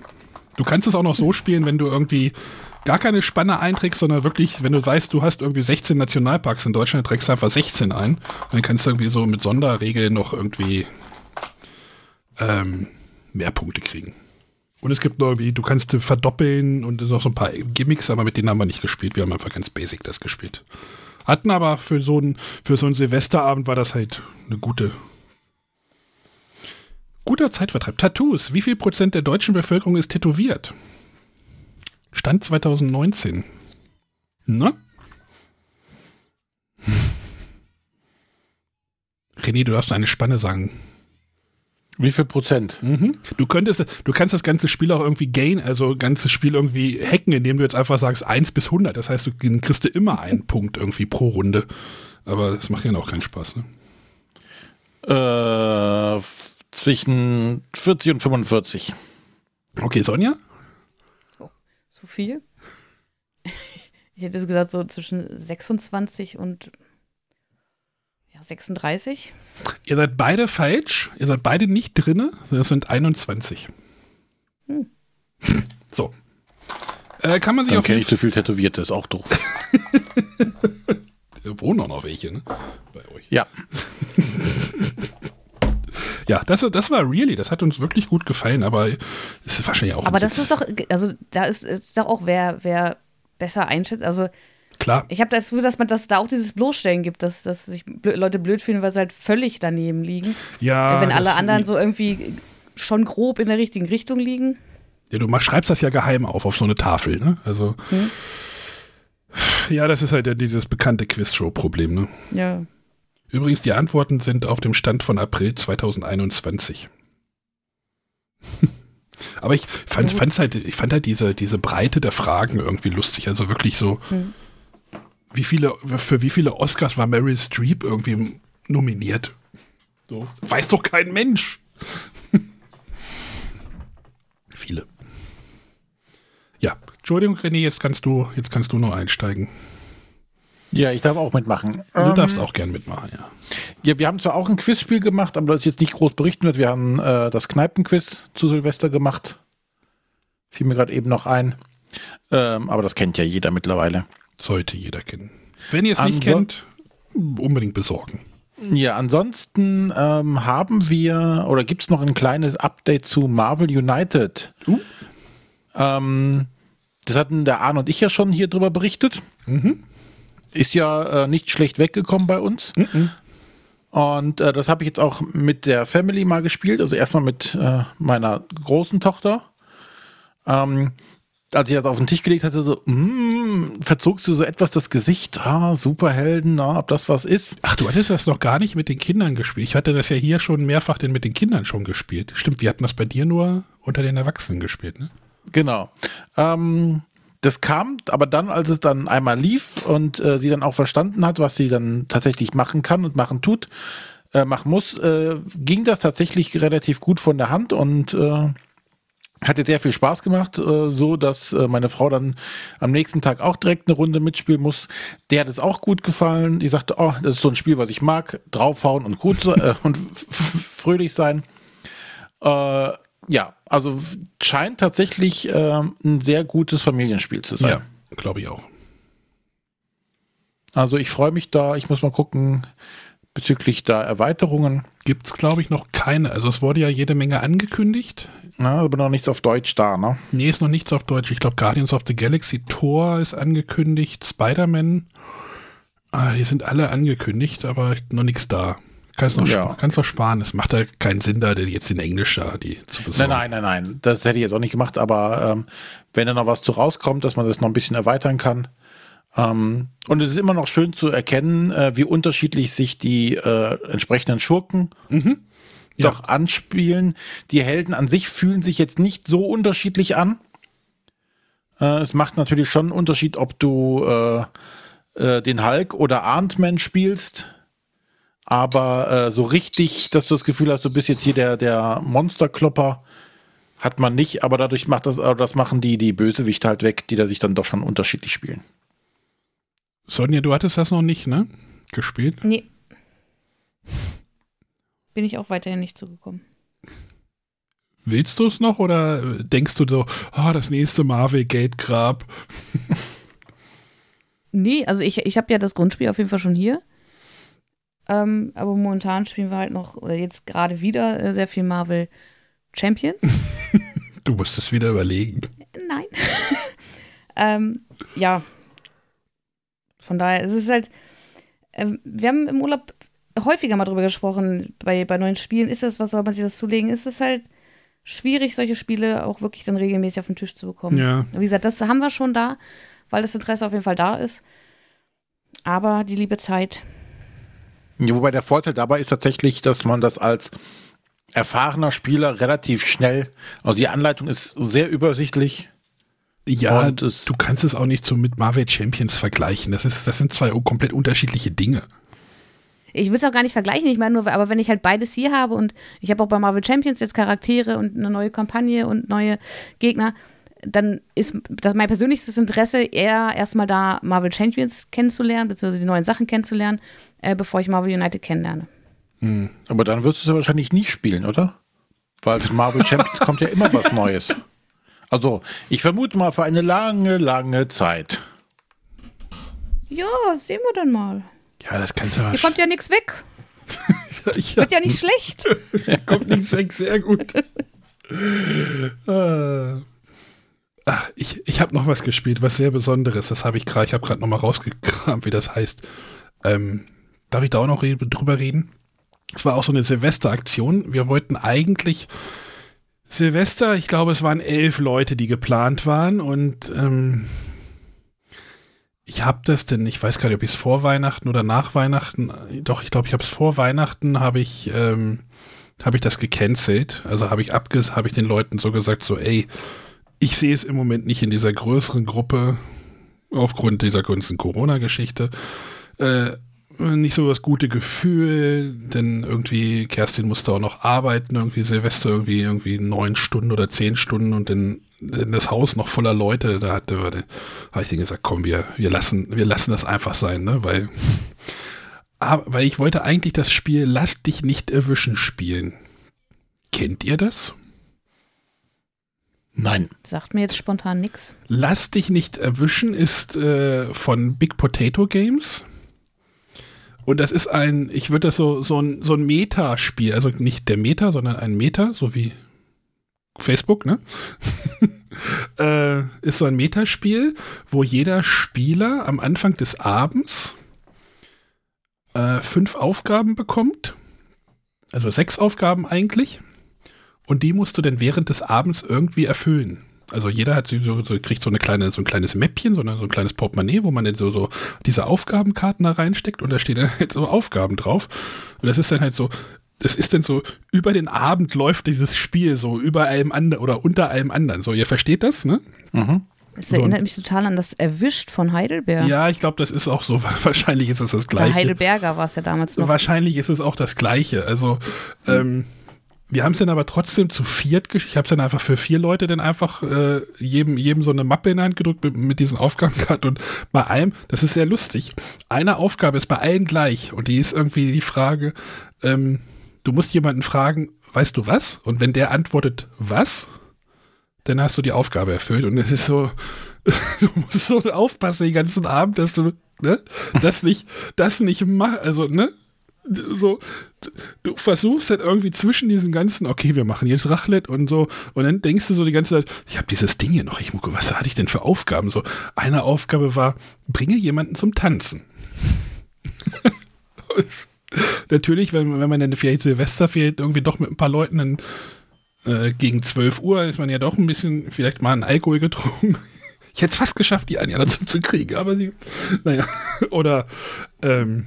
Du kannst es auch noch so spielen, wenn du irgendwie gar keine Spanne einträgst, sondern wirklich, wenn du weißt, du hast irgendwie 16 Nationalparks in Deutschland, trägst du einfach 16 ein. Dann kannst du irgendwie so mit Sonderregeln noch irgendwie ähm, mehr Punkte kriegen. Und es gibt noch irgendwie, du kannst verdoppeln und noch so ein paar Gimmicks, aber mit denen haben wir nicht gespielt. Wir haben einfach ganz basic das gespielt. Hatten aber für so ein, für so einen Silvesterabend war das halt eine gute, guter Zeitvertreib. Tattoos. Wie viel Prozent der deutschen Bevölkerung ist tätowiert? Stand 2019. Ne? René, du darfst eine Spanne sagen. Wie viel Prozent? Mhm. Du könntest, du kannst das ganze Spiel auch irgendwie gain, also ganzes Spiel irgendwie hacken, indem du jetzt einfach sagst 1 bis 100. Das heißt, du kriegst du immer einen Punkt irgendwie pro Runde. Aber das macht ja auch keinen Spaß, ne? Äh, zwischen 40 und 45. Okay, Sonja? Zu viel? Ich hätte gesagt, so zwischen 26 und ja, 36. Ihr seid beide falsch. Ihr seid beide nicht drinne. Das sind 21. Hm. So. Äh, kann man sich Dann auf kenne ich zu viel Tätowierte, ist auch doof. Da wohnen auch noch welche, ne? Bei euch. Ja. Ja, das, das war really, das hat uns wirklich gut gefallen, aber es ist wahrscheinlich auch. Aber das Sitz. ist doch, also da ist, ist doch auch, wer, wer besser einschätzt. Also Klar. ich habe das Gefühl, dass man dass da auch dieses Bloßstellen gibt, dass, dass sich blö Leute blöd fühlen, weil sie halt völlig daneben liegen. Ja. Wenn alle das- anderen so irgendwie schon grob in der richtigen Richtung liegen. Ja, du schreibst das ja geheim auf, auf so eine Tafel, ne? Also. Hm. Ja, das ist halt ja dieses bekannte Quizshow-Problem, ne? Ja. Übrigens, die Antworten sind auf dem Stand von April 2021. Aber ich fand, fand's halt, ich fand halt diese, diese Breite der Fragen irgendwie lustig. Also wirklich so, Hm. wie viele, für wie viele Oscars war Meryl Streep irgendwie nominiert? So, weiß doch kein Mensch. viele. Ja, Entschuldigung, René, jetzt kannst du, jetzt kannst du nur einsteigen. Ja, ich darf auch mitmachen. Du Ähm, darfst auch gern mitmachen, ja. Ja, wir haben zwar auch ein Quizspiel gemacht, aber das ist jetzt nicht groß berichten wird. Wir haben äh, das Kneipenquiz zu Silvester gemacht. Fiel mir gerade eben noch ein. Ähm, aber das kennt ja jeder mittlerweile. Sollte jeder kennen. Wenn ihr es nicht kennt, unbedingt besorgen. Ja, ansonsten ähm, haben wir oder gibt es noch ein kleines Update zu Marvel United. Uh. Ähm, das hatten der Arne und ich ja schon hier drüber berichtet. Mhm. Ist ja äh, nicht schlecht weggekommen bei uns. Mhm. Und äh, das habe ich jetzt auch mit der Family mal gespielt. Also erstmal mit äh, meiner großen Tochter. Ähm, als ich das auf den Tisch gelegt hatte, so, mm, verzogst du so etwas das Gesicht. Ah, Superhelden, na, ob das was ist. Ach, du hattest das noch gar nicht mit den Kindern gespielt. Ich hatte das ja hier schon mehrfach denn mit den Kindern schon gespielt. Stimmt, wir hatten das bei dir nur unter den Erwachsenen gespielt, ne? Genau. Ähm, das kam aber dann, als es dann einmal lief und äh, sie dann auch verstanden hat, was sie dann tatsächlich machen kann und machen tut, äh, machen muss, äh, ging das tatsächlich relativ gut von der Hand und äh, hatte sehr viel Spaß gemacht, äh, so dass äh, meine Frau dann am nächsten Tag auch direkt eine Runde mitspielen muss. Der hat es auch gut gefallen. Die sagte, oh, das ist so ein Spiel, was ich mag, draufhauen und gut äh, und fröhlich sein. Ja, also scheint tatsächlich ähm, ein sehr gutes Familienspiel zu sein. Ja, glaube ich auch. Also ich freue mich da. Ich muss mal gucken bezüglich da Erweiterungen. Gibt es, glaube ich, noch keine. Also es wurde ja jede Menge angekündigt. Na, aber noch nichts auf Deutsch da, ne? Nee, ist noch nichts auf Deutsch. Ich glaube, Guardians of the Galaxy Tor ist angekündigt, Spider-Man. Ah, die sind alle angekündigt, aber noch nichts da. Kannst noch, Ja. kannst noch sparen. Es macht ja keinen Sinn, da jetzt in Englisch da die zu Nein, besorgen. nein, nein, nein. Das hätte ich jetzt auch nicht gemacht, aber ähm, wenn da noch was zu rauskommt, dass man das noch ein bisschen erweitern kann. Ähm, und es ist immer noch schön zu erkennen, äh, wie unterschiedlich sich die äh, entsprechenden Schurken Ja. doch anspielen. Die Helden an sich fühlen sich jetzt nicht so unterschiedlich an. Äh, es macht natürlich schon einen Unterschied, ob du äh, äh, den Hulk oder Ant-Man spielst. Aber äh, so richtig, dass du das Gefühl hast, du bist jetzt hier der, der Monsterklopper, hat man nicht. Aber dadurch macht das, aber das machen die, die Bösewichte halt weg, die da sich dann doch schon unterschiedlich spielen. Sonja, du hattest das noch nicht, ne? Gespielt? Nee. Bin ich auch weiterhin nicht zugekommen. Willst du es noch oder denkst du so, oh, das nächste Marvel Gate Grab? nee, also ich, ich habe ja das Grundspiel auf jeden Fall schon hier. Ähm, aber momentan spielen wir halt noch, oder jetzt gerade wieder, äh, sehr viel Marvel Champions. du musst es wieder überlegen. Nein. ähm, ja. Von daher, es ist halt, äh, wir haben im Urlaub häufiger mal drüber gesprochen, bei, bei neuen Spielen, ist das was, soll man sich das zulegen? Ist es halt schwierig, solche Spiele auch wirklich dann regelmäßig auf den Tisch zu bekommen. Ja. Wie gesagt, das haben wir schon da, weil das Interesse auf jeden Fall da ist. Aber die liebe Zeit. Ja, wobei der Vorteil dabei ist tatsächlich, dass man das als erfahrener Spieler relativ schnell, also die Anleitung ist sehr übersichtlich. Ja, du kannst es auch nicht so mit Marvel Champions vergleichen. Das, ist, das sind zwei komplett unterschiedliche Dinge. Ich will es auch gar nicht vergleichen, ich meine nur, aber wenn ich halt beides hier habe und ich habe auch bei Marvel Champions jetzt Charaktere und eine neue Kampagne und neue Gegner, dann ist das mein persönlichstes Interesse eher erstmal da, Marvel Champions kennenzulernen, beziehungsweise die neuen Sachen kennenzulernen, äh, bevor ich Marvel United kennenlerne. Hm. Aber dann wirst du es wahrscheinlich nie spielen, oder? Weil Marvel Champions kommt ja immer was Neues. Also, ich vermute mal für eine lange, lange Zeit. Ja, sehen wir dann mal. Ja, das kannst du Hier kommt ja nichts weg. ja. Wird ja nicht schlecht. Hier kommt nichts weg, sehr gut. äh. Ach, ich, ich habe noch was gespielt, was sehr Besonderes. Das habe ich gerade, ich habe gerade noch mal rausgekramt, wie das heißt. Ähm, darf ich da auch noch re drüber reden? Es war auch so eine Silvesteraktion. Wir wollten eigentlich Silvester, ich glaube, es waren elf Leute, die geplant waren und ähm, ich habe das denn, ich weiß gar nicht, ob ich es vor Weihnachten oder nach Weihnachten, doch, ich glaube, ich habe es vor Weihnachten, habe ich, ähm, habe ich das gecancelt. Also habe ich abges, habe ich den Leuten so gesagt, so, ey, ich sehe es im Moment nicht in dieser größeren Gruppe aufgrund dieser ganzen Corona-Geschichte. Äh, nicht so das gute Gefühl, denn irgendwie Kerstin musste auch noch arbeiten, irgendwie Silvester irgendwie irgendwie neun Stunden oder zehn Stunden und dann, das Haus noch voller Leute, da hatte habe ich denen gesagt, komm, wir wir lassen wir lassen das einfach sein, ne, weil aber, weil ich wollte eigentlich das Spiel Lass dich nicht erwischen spielen. Kennt ihr das? Nein. Sagt mir jetzt spontan nichts. Lass dich nicht erwischen ist äh, von Big Potato Games. Und das ist ein, ich würde das so, so ein, so ein Meta-Spiel, also nicht der Meta, sondern ein Meta, so wie Facebook, ne? äh, ist so ein Metaspiel, wo jeder Spieler am Anfang des Abends äh, fünf Aufgaben bekommt. Also sechs Aufgaben eigentlich. Und die musst du dann während des Abends irgendwie erfüllen. Also jeder hat so, so, kriegt so eine kleine, so ein kleines Mäppchen, so, eine, so ein kleines Portemonnaie, wo man dann so, so diese Aufgabenkarten da reinsteckt und da stehen dann halt so Aufgaben drauf. Und das ist dann halt so, das ist dann so, über den Abend läuft dieses Spiel so über allem anderen oder unter allem anderen. So, ihr versteht das, ne? Mhm. Das erinnert so, mich total an das Erwischt von Heidelberg. Ja, ich glaube, das ist auch so. Wahrscheinlich ist es das Gleiche. Bei Heidelberger war es ja damals noch. Wahrscheinlich ist es auch das Gleiche. Also, mhm. ähm, wir haben es dann aber trotzdem zu viert Ich habe es dann einfach für vier Leute dann einfach äh, jedem, jedem so eine Mappe in die Hand gedrückt mit, mit diesen Aufgabenkarten und bei allem, das ist sehr lustig. Eine Aufgabe ist bei allen gleich und die ist irgendwie die Frage, ähm, du musst jemanden fragen, weißt du was? Und wenn der antwortet, was? Dann hast du die Aufgabe erfüllt und es ist so, du musst so aufpassen den ganzen Abend, dass du ne, das nicht, das nicht machst, also ne, so, du versuchst halt irgendwie zwischen diesen ganzen, okay, wir machen jetzt Rachlet und so, und dann denkst du so die ganze Zeit, ich habe dieses Ding hier noch, ich mucke, was hatte ich denn für Aufgaben? So, eine Aufgabe war, bringe jemanden zum Tanzen. Natürlich, wenn, wenn man dann vielleicht Silvester fehlt, irgendwie doch mit ein paar Leuten dann äh, gegen 12 Uhr ist man ja doch ein bisschen, vielleicht mal einen Alkohol getrunken. Ich hätte es fast geschafft, die Anja dazu zu kriegen, aber sie, naja, oder, ähm,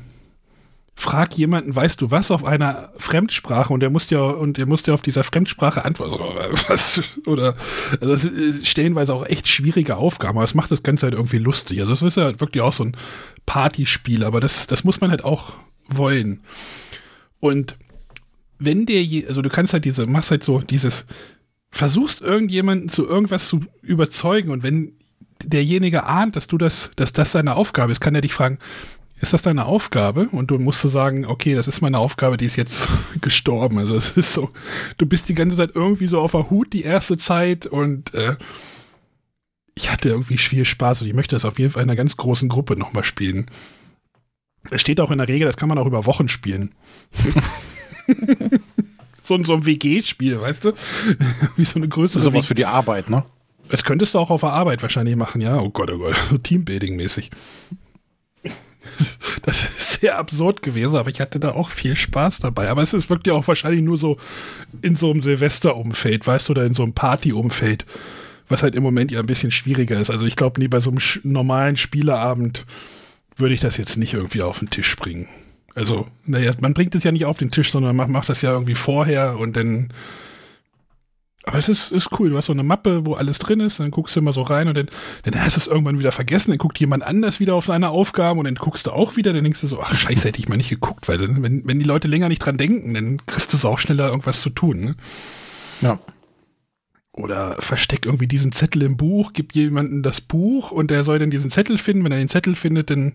frag jemanden, weißt du was, auf einer Fremdsprache und der muss ja und der muss ja auf dieser Fremdsprache antworten. Was, oder also das ist stellenweise auch echt schwierige Aufgaben, aber das macht das Ganze halt irgendwie lustig. Also das ist ja halt wirklich auch so ein Partyspiel, aber das, das muss man halt auch wollen. Und wenn der, je, also du kannst halt diese, machst halt so dieses, versuchst irgendjemanden zu irgendwas zu überzeugen und wenn derjenige ahnt, dass du das, dass das seine Aufgabe ist, kann er dich fragen, ist das deine Aufgabe? Und du musst so sagen, okay, das ist meine Aufgabe, die ist jetzt gestorben. Also es ist so, du bist die ganze Zeit irgendwie so auf der Hut die erste Zeit und äh, ich hatte irgendwie viel Spaß und ich möchte das auf jeden Fall in einer ganz großen Gruppe nochmal spielen. Es steht auch in der Regel, das kann man auch über Wochen spielen. so, so ein WG-Spiel, weißt du? Wie so eine größere. Sowas für die Arbeit, ne? Das könntest du auch auf der Arbeit wahrscheinlich machen, ja. Oh Gott, oh Gott, so Teambuilding-mäßig. Das ist sehr absurd gewesen, aber ich hatte da auch viel Spaß dabei. Aber es ist wirklich auch wahrscheinlich nur so in so einem Silvesterumfeld, weißt du, oder in so einem Partyumfeld, was halt im Moment ja ein bisschen schwieriger ist. Also ich glaube, nie bei so einem normalen Spieleabend würde ich das jetzt nicht irgendwie auf den Tisch bringen. Also, naja, man bringt es ja nicht auf den Tisch, sondern man macht das ja irgendwie vorher und dann aber es ist, ist cool. Du hast so eine Mappe, wo alles drin ist, dann guckst du immer so rein und dann, dann hast du es irgendwann wieder vergessen, dann guckt jemand anders wieder auf seine Aufgaben und dann guckst du auch wieder, dann denkst du so, ach scheiße, hätte ich mal nicht geguckt, weil wenn, wenn die Leute länger nicht dran denken, dann kriegst du es auch schneller irgendwas zu tun. Ne? Ja. Oder versteck irgendwie diesen Zettel im Buch, gib jemandem das Buch und der soll dann diesen Zettel finden. Wenn er den Zettel findet, dann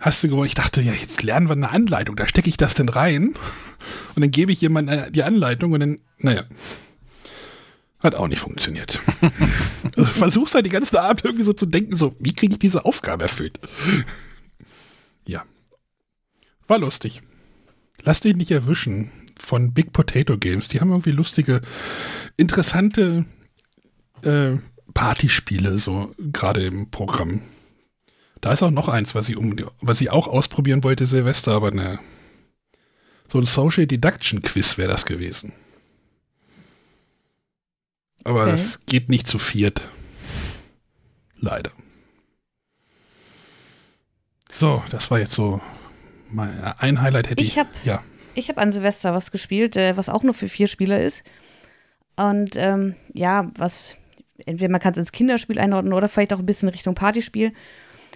hast du gewonnen. Ich dachte, ja, jetzt lernen wir eine Anleitung, da stecke ich das denn rein und dann gebe ich jemandem die Anleitung und dann, naja. Hat auch nicht funktioniert. also versuchst halt die ganze Abend irgendwie so zu denken, so, wie kriege ich diese Aufgabe erfüllt? ja. War lustig. Lass dich nicht erwischen von Big Potato Games. Die haben irgendwie lustige, interessante äh, Partyspiele, so gerade im Programm. Da ist auch noch eins, was ich, um, was ich auch ausprobieren wollte, Silvester, aber ne. So ein Social Deduction Quiz wäre das gewesen. Aber okay. das geht nicht zu viert. Leider. So, das war jetzt so mein, ein Highlight hätte ich. Ich habe ja. hab an Silvester was gespielt, äh, was auch nur für vier Spieler ist. Und ähm, ja, was, entweder man kann es ins Kinderspiel einordnen oder vielleicht auch ein bisschen Richtung Partyspiel.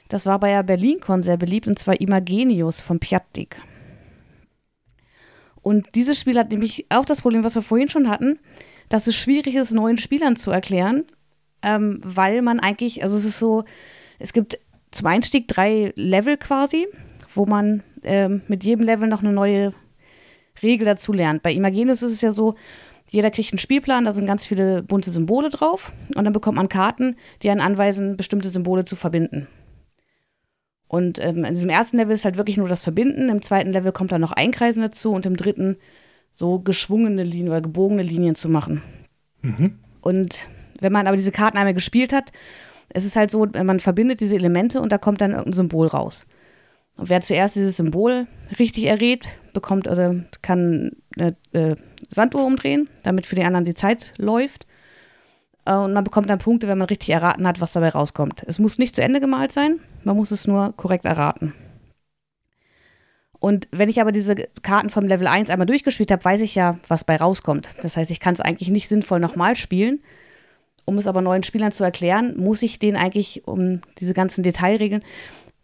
Das war bei der BerlinCon sehr beliebt und zwar Imagenius von Piattik. Und dieses Spiel hat nämlich auch das Problem, was wir vorhin schon hatten dass es schwierig ist, neuen Spielern zu erklären, ähm, weil man eigentlich, also es ist so, es gibt zum Einstieg drei Level quasi, wo man ähm, mit jedem Level noch eine neue Regel dazu lernt. Bei Imagenus ist es ja so, jeder kriegt einen Spielplan, da sind ganz viele bunte Symbole drauf und dann bekommt man Karten, die einen anweisen, bestimmte Symbole zu verbinden. Und ähm, in diesem ersten Level ist halt wirklich nur das Verbinden, im zweiten Level kommt dann noch Einkreisen dazu und im dritten so geschwungene Linien oder gebogene Linien zu machen. Mhm. Und wenn man aber diese Karten einmal gespielt hat, es ist halt so, man verbindet diese Elemente und da kommt dann irgendein Symbol raus. Und wer zuerst dieses Symbol richtig errät, bekommt oder kann eine äh, Sanduhr umdrehen, damit für die anderen die Zeit läuft. Äh, und man bekommt dann Punkte, wenn man richtig erraten hat, was dabei rauskommt. Es muss nicht zu Ende gemalt sein, man muss es nur korrekt erraten. Und wenn ich aber diese Karten vom Level 1 einmal durchgespielt habe, weiß ich ja, was bei rauskommt. Das heißt, ich kann es eigentlich nicht sinnvoll nochmal spielen. Um es aber neuen Spielern zu erklären, muss ich denen eigentlich um diese ganzen Detailregeln,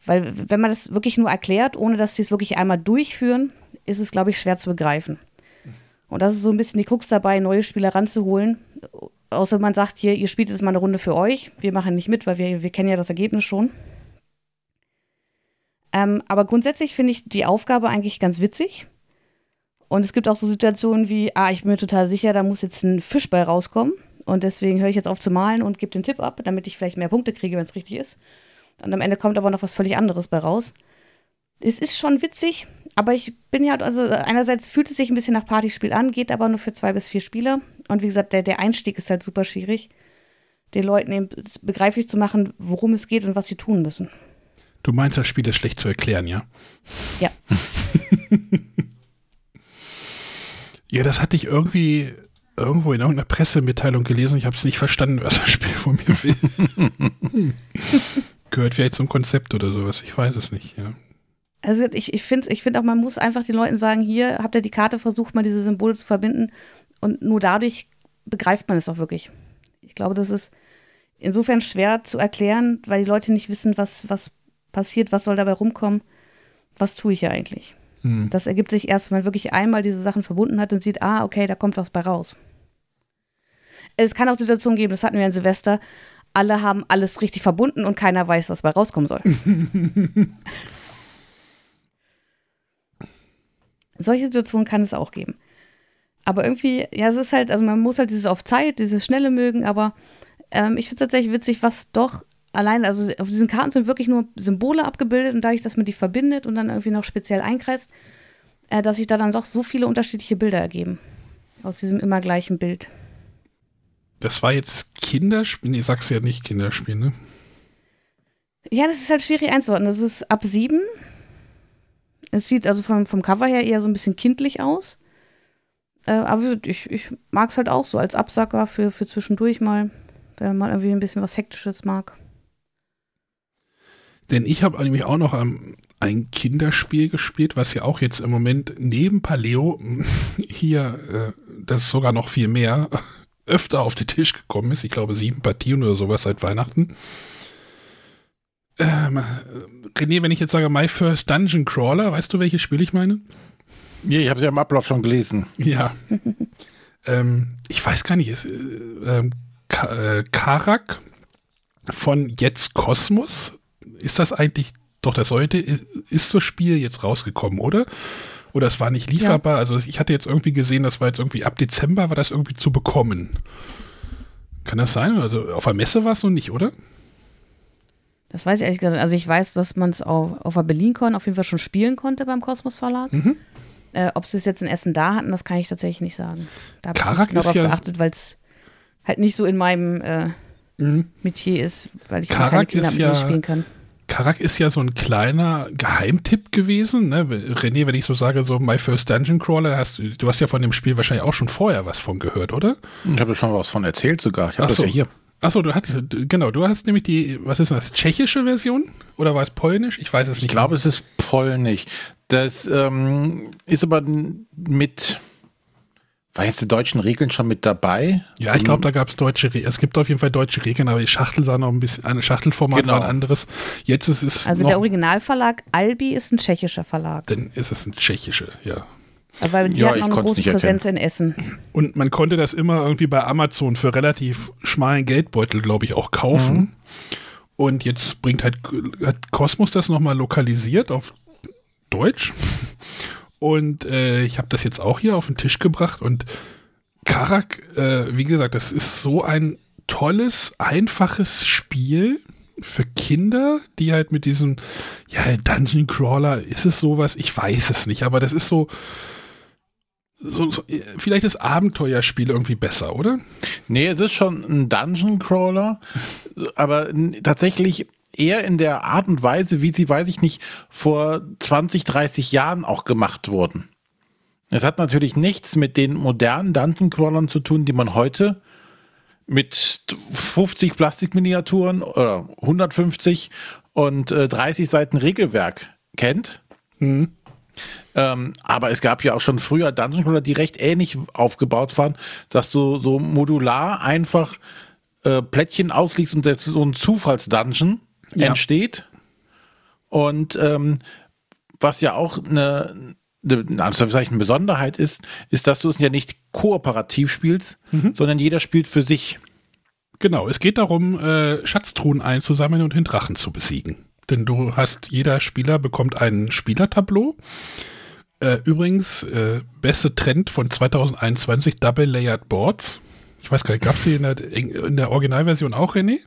weil wenn man das wirklich nur erklärt, ohne dass sie es wirklich einmal durchführen, ist es, glaube ich, schwer zu begreifen. Und das ist so ein bisschen die Krux dabei, neue Spieler ranzuholen. Außer man sagt, hier, ihr spielt jetzt mal eine Runde für euch. Wir machen nicht mit, weil wir, wir kennen ja das Ergebnis schon. Ähm, aber grundsätzlich finde ich die Aufgabe eigentlich ganz witzig. Und es gibt auch so Situationen wie, ah, ich bin mir total sicher, da muss jetzt ein Fisch bei rauskommen. Und deswegen höre ich jetzt auf zu malen und gebe den Tipp ab, damit ich vielleicht mehr Punkte kriege, wenn es richtig ist. Und am Ende kommt aber noch was völlig anderes bei raus. Es ist schon witzig, aber ich bin ja, also einerseits fühlt es sich ein bisschen nach Partyspiel an, geht aber nur für zwei bis vier Spieler. Und wie gesagt, der, der Einstieg ist halt super schwierig, den Leuten eben begreiflich zu machen, worum es geht und was sie tun müssen. Du meinst, das Spiel ist schlecht zu erklären, ja? Ja. ja, das hatte ich irgendwie irgendwo in irgendeiner Pressemitteilung gelesen. Ich habe es nicht verstanden, was das Spiel von mir will. Gehört vielleicht zum Konzept oder sowas. Ich weiß es nicht, ja. Also ich, ich finde ich find auch, man muss einfach den Leuten sagen, hier habt ihr die Karte versucht, mal diese Symbole zu verbinden und nur dadurch begreift man es auch wirklich. Ich glaube, das ist insofern schwer zu erklären, weil die Leute nicht wissen, was, was passiert, was soll dabei rumkommen, was tue ich ja eigentlich. Hm. Das ergibt sich erst, wenn man wirklich einmal diese Sachen verbunden hat und sieht, ah, okay, da kommt was bei raus. Es kann auch Situationen geben, das hatten wir in Silvester, alle haben alles richtig verbunden und keiner weiß, was bei rauskommen soll. Solche Situationen kann es auch geben. Aber irgendwie, ja, es ist halt, also man muss halt dieses auf Zeit, dieses Schnelle mögen, aber ähm, ich finde es tatsächlich witzig, was doch allein, also auf diesen Karten sind wirklich nur Symbole abgebildet und dadurch, dass man die verbindet und dann irgendwie noch speziell einkreist, äh, dass sich da dann doch so viele unterschiedliche Bilder ergeben. Aus diesem immer gleichen Bild. Das war jetzt Kinderspiel, nee, sagst ja nicht Kinderspiel, ne? Ja, das ist halt schwierig einzuordnen. Das ist ab sieben. Es sieht also vom, vom Cover her eher so ein bisschen kindlich aus. Äh, aber ich, ich mag es halt auch so als Absacker für, für zwischendurch mal, wenn man irgendwie ein bisschen was Hektisches mag. Denn ich habe nämlich auch noch ähm, ein Kinderspiel gespielt, was ja auch jetzt im Moment neben Paleo hier, äh, das ist sogar noch viel mehr, öfter auf den Tisch gekommen ist. Ich glaube sieben Partien oder sowas seit Weihnachten. Ähm, René, wenn ich jetzt sage My First Dungeon Crawler, weißt du, welches Spiel ich meine? Ja, ich habe es ja im Ablauf schon gelesen. Ja. ähm, ich weiß gar nicht, ist äh, ähm, äh, Karak von Jetzt Kosmos. Ist das eigentlich, doch das heute, ist, ist das Spiel jetzt rausgekommen, oder? Oder es war nicht lieferbar. Ja. Also ich hatte jetzt irgendwie gesehen, das war jetzt irgendwie ab Dezember war das irgendwie zu bekommen. Kann das sein? Also auf der Messe war es noch nicht, oder? Das weiß ich ehrlich gesagt. Also ich weiß, dass man es auf, auf der BerlinCon auf jeden Fall schon spielen konnte beim Kosmos Verlag. Mhm. Äh, ob sie es jetzt in Essen da hatten, das kann ich tatsächlich nicht sagen. Da habe ich nicht darauf ja geachtet, weil es halt nicht so in meinem äh, mhm. Metier ist, weil ich Karak keine Kinder mit ja, spielen kann. Karak ist ja so ein kleiner Geheimtipp gewesen. Ne? René, wenn ich so sage, so My First Dungeon Crawler, hast, du hast ja von dem Spiel wahrscheinlich auch schon vorher was von gehört, oder? Ich habe schon was von erzählt sogar. Ich habe das so. ja hier. Achso, du hattest, genau, du hast nämlich die, was ist das, tschechische Version? Oder war es polnisch? Ich weiß es nicht. Ich glaube, es ist polnisch. Das ähm, ist aber mit, war jetzt die deutschen Regeln schon mit dabei? Ja, ich glaube, da gab es deutsche Regeln. Es gibt auf jeden Fall deutsche Regeln, aber die Schachtel sah noch ein bisschen, eine Schachtelformat genau. war ein anderes. Jetzt ist es. Also der Originalverlag Albi ist ein tschechischer Verlag. Dann ist es ein tschechischer, ja. Weil die ja, hatten auch eine große Präsenz in Essen. Und man konnte das immer irgendwie bei Amazon für relativ schmalen Geldbeutel, glaube ich, auch kaufen. Mhm. Und jetzt bringt halt, hat Cosmos das nochmal lokalisiert auf Deutsch. Und äh, ich habe das jetzt auch hier auf den Tisch gebracht. Und Karak, äh, wie gesagt, das ist so ein tolles, einfaches Spiel für Kinder, die halt mit diesem, ja, Dungeon Crawler, ist es sowas? Ich weiß es nicht, aber das ist so, so, so, vielleicht ist Abenteuerspiel irgendwie besser, oder? Nee, es ist schon ein Dungeon Crawler, aber tatsächlich eher in der Art und Weise, wie sie, weiß ich nicht, vor 20, 30 Jahren auch gemacht wurden. Es hat natürlich nichts mit den modernen Dungeon Crawlern zu tun, die man heute mit 50 Plastikminiaturen oder 150 und äh, 30 Seiten Regelwerk kennt. Mhm. Ähm, aber es gab ja auch schon früher Dungeon Crawler, die recht ähnlich aufgebaut waren, dass du so modular einfach äh, Plättchen auslegst und so ein Zufallsdungeon ja. entsteht. Und ähm, was ja auch eine, eine, eine Besonderheit ist, ist, dass du es ja nicht kooperativ spielst, mhm. sondern jeder spielt für sich. Genau, es geht darum, äh, Schatztruhen einzusammeln und den Drachen zu besiegen. Denn du hast, jeder Spieler bekommt ein Spielertableau. Äh, übrigens, äh, beste Trend von 2021, Double Layered Boards. Ich weiß gar nicht, gab es sie in der, in der Originalversion auch, René?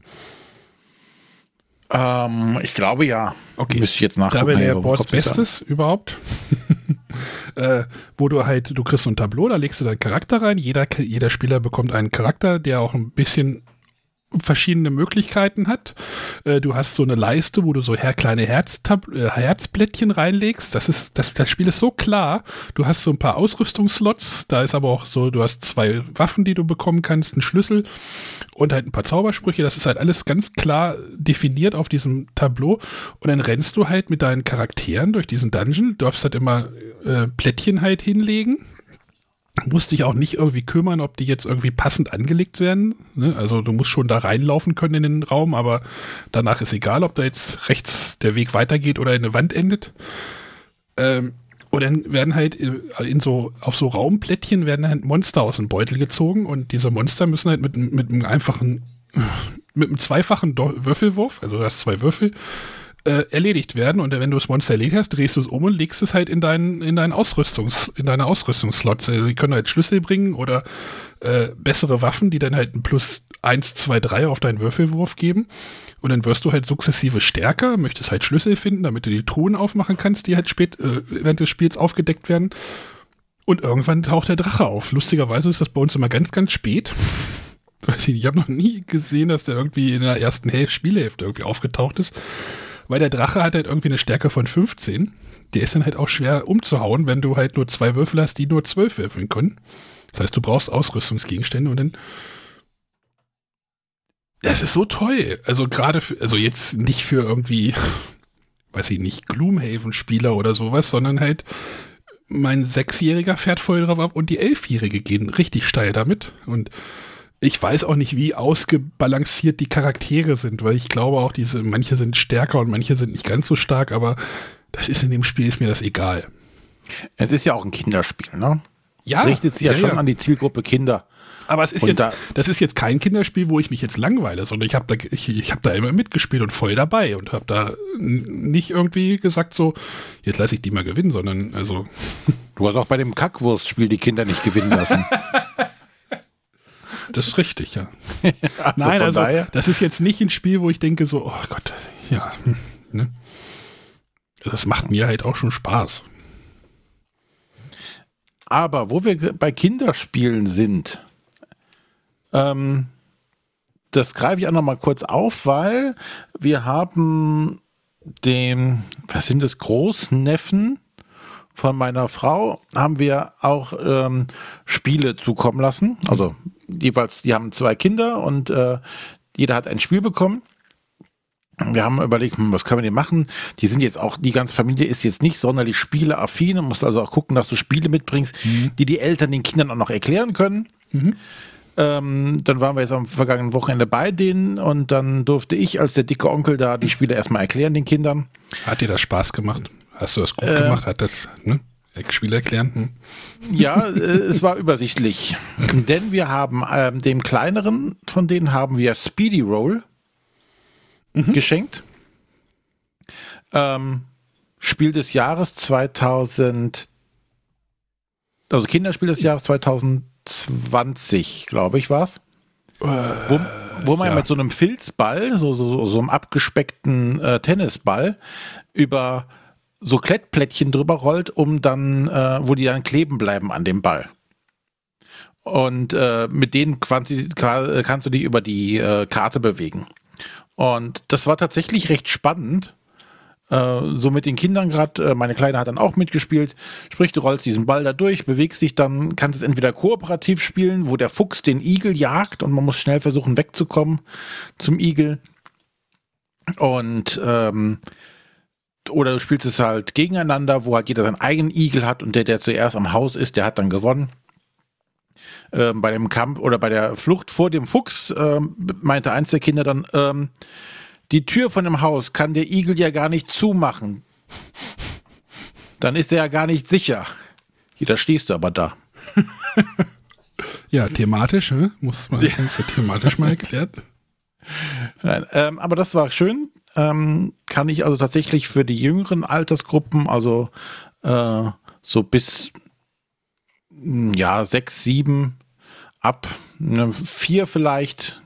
Ähm, ich glaube ja. Okay. Müsste ich jetzt nachgucken. Double Layered Boards Bestes überhaupt. äh, wo du halt, du kriegst so ein Tableau, da legst du deinen Charakter rein. Jeder, jeder Spieler bekommt einen Charakter, der auch ein bisschen verschiedene Möglichkeiten hat. Äh, du hast so eine Leiste, wo du so her kleine Herztab äh, Herzblättchen reinlegst. Das ist, das, das Spiel ist so klar. Du hast so ein paar Ausrüstungsslots. Da ist aber auch so, du hast zwei Waffen, die du bekommen kannst, einen Schlüssel und halt ein paar Zaubersprüche. Das ist halt alles ganz klar definiert auf diesem Tableau. Und dann rennst du halt mit deinen Charakteren durch diesen Dungeon. Du darfst halt immer äh, Plättchen halt hinlegen musst dich auch nicht irgendwie kümmern, ob die jetzt irgendwie passend angelegt werden. Ne? Also du musst schon da reinlaufen können in den Raum, aber danach ist egal, ob da jetzt rechts der Weg weitergeht oder in eine Wand endet. Ähm, und dann werden halt in so, auf so Raumplättchen werden halt Monster aus dem Beutel gezogen und diese Monster müssen halt mit, mit einem einfachen, mit einem zweifachen Würfelwurf, also du hast zwei Würfel, äh, erledigt werden. Und wenn du das Monster erledigt hast, drehst du es um und legst es halt in deinen, in deinen Ausrüstungs, in deine Ausrüstungsslots. Also die können halt Schlüssel bringen oder äh, bessere Waffen, die dann halt ein plus 1, 2, 3 auf deinen Würfelwurf geben. Und dann wirst du halt sukzessive stärker, möchtest halt Schlüssel finden, damit du die Truhen aufmachen kannst, die halt spät äh, während des Spiels aufgedeckt werden. Und irgendwann taucht der Drache auf. Lustigerweise ist das bei uns immer ganz, ganz spät. Ich ich habe noch nie gesehen, dass der irgendwie in der ersten Hälfte, Spielhälfte irgendwie aufgetaucht ist. Weil der Drache hat halt irgendwie eine Stärke von 15. Der ist dann halt auch schwer umzuhauen, wenn du halt nur zwei Würfel hast, die nur zwölf würfeln können. Das heißt, du brauchst Ausrüstungsgegenstände und dann. Das ist so toll. Also gerade also jetzt nicht für irgendwie, weiß ich nicht, Gloomhaven-Spieler oder sowas, sondern halt mein Sechsjähriger fährt voll drauf ab und die Elfjährige gehen richtig steil damit. Und ich weiß auch nicht, wie ausgebalanciert die Charaktere sind, weil ich glaube auch, diese, manche sind stärker und manche sind nicht ganz so stark, aber das ist in dem Spiel, ist mir das egal. Es ist ja auch ein Kinderspiel, ne? Ja. Es richtet sich ja, ja schon ja. an die Zielgruppe Kinder. Aber es ist Und jetzt, da- das ist jetzt kein Kinderspiel, wo ich mich jetzt langweile, sondern ich habe da, ich, ich hab da immer mitgespielt und voll dabei und habe da nicht irgendwie gesagt so, jetzt lasse ich die mal gewinnen, sondern also Du hast auch bei dem Kackwurstspiel die Kinder nicht gewinnen lassen. das ist richtig, ja. Also Nein, also daher. das ist jetzt nicht ein Spiel, wo ich denke so, oh Gott, ja, hm, ne? Das macht mir halt auch schon Spaß. Aber wo wir bei Kinderspielen sind, ähm, das greife ich auch noch mal kurz auf, weil wir haben dem, was sind das, Großneffen von meiner Frau, haben wir auch ähm, Spiele zukommen lassen. Also jeweils, die haben zwei Kinder und äh, jeder hat ein Spiel bekommen. Wir haben überlegt, hm, was können wir denn machen? Die sind jetzt auch, die ganze Familie ist jetzt nicht sonderlich spieleaffin und musst also auch gucken, dass du Spiele mitbringst, die die Eltern den Kindern auch noch erklären können. Ähm, dann waren wir jetzt am vergangenen Wochenende bei denen und dann durfte ich als der dicke Onkel da die Spiele erstmal erklären den Kindern. Hat dir das Spaß gemacht? Hast du das gut Äh. gemacht? Hat das, ne? Spiel erklären? Hm? Ja, äh, es war übersichtlich. Denn wir haben ähm, dem kleineren von denen haben wir Speedy Roll geschenkt. Ähm, Spiel des Jahres 2000, also Kinderspiel des Jahres 2020, glaube ich, war's. Wo, wo man ja. mit so einem Filzball, so, so, so, so einem abgespeckten äh, Tennisball, über so Klettplättchen drüber rollt, um dann, äh, wo die dann kleben bleiben an dem Ball. Und äh, mit denen quasi, ka- kannst du dich über die äh, Karte bewegen. Und das war tatsächlich recht spannend. Äh, so mit den Kindern gerade, äh, meine Kleine hat dann auch mitgespielt. Sprich, du rollst diesen Ball da durch, bewegst dich dann, kannst es entweder kooperativ spielen, wo der Fuchs den Igel jagt und man muss schnell versuchen wegzukommen zum Igel. Und ähm, oder du spielst es halt gegeneinander, wo halt jeder seinen eigenen Igel hat und der, der zuerst am Haus ist, der hat dann gewonnen. Ähm, bei dem Kampf oder bei der Flucht vor dem Fuchs ähm, meinte eins der Kinder dann, ähm, die Tür von dem Haus kann der Igel ja gar nicht zumachen. Dann ist er ja gar nicht sicher. Da stehst du aber da. Ja, thematisch, ne? Muss man ja thematisch mal erklärt. Nein, ähm, aber das war schön. Ähm, kann ich also tatsächlich für die jüngeren Altersgruppen, also äh, so bis mh, ja sechs, sieben, ab ne, vier vielleicht,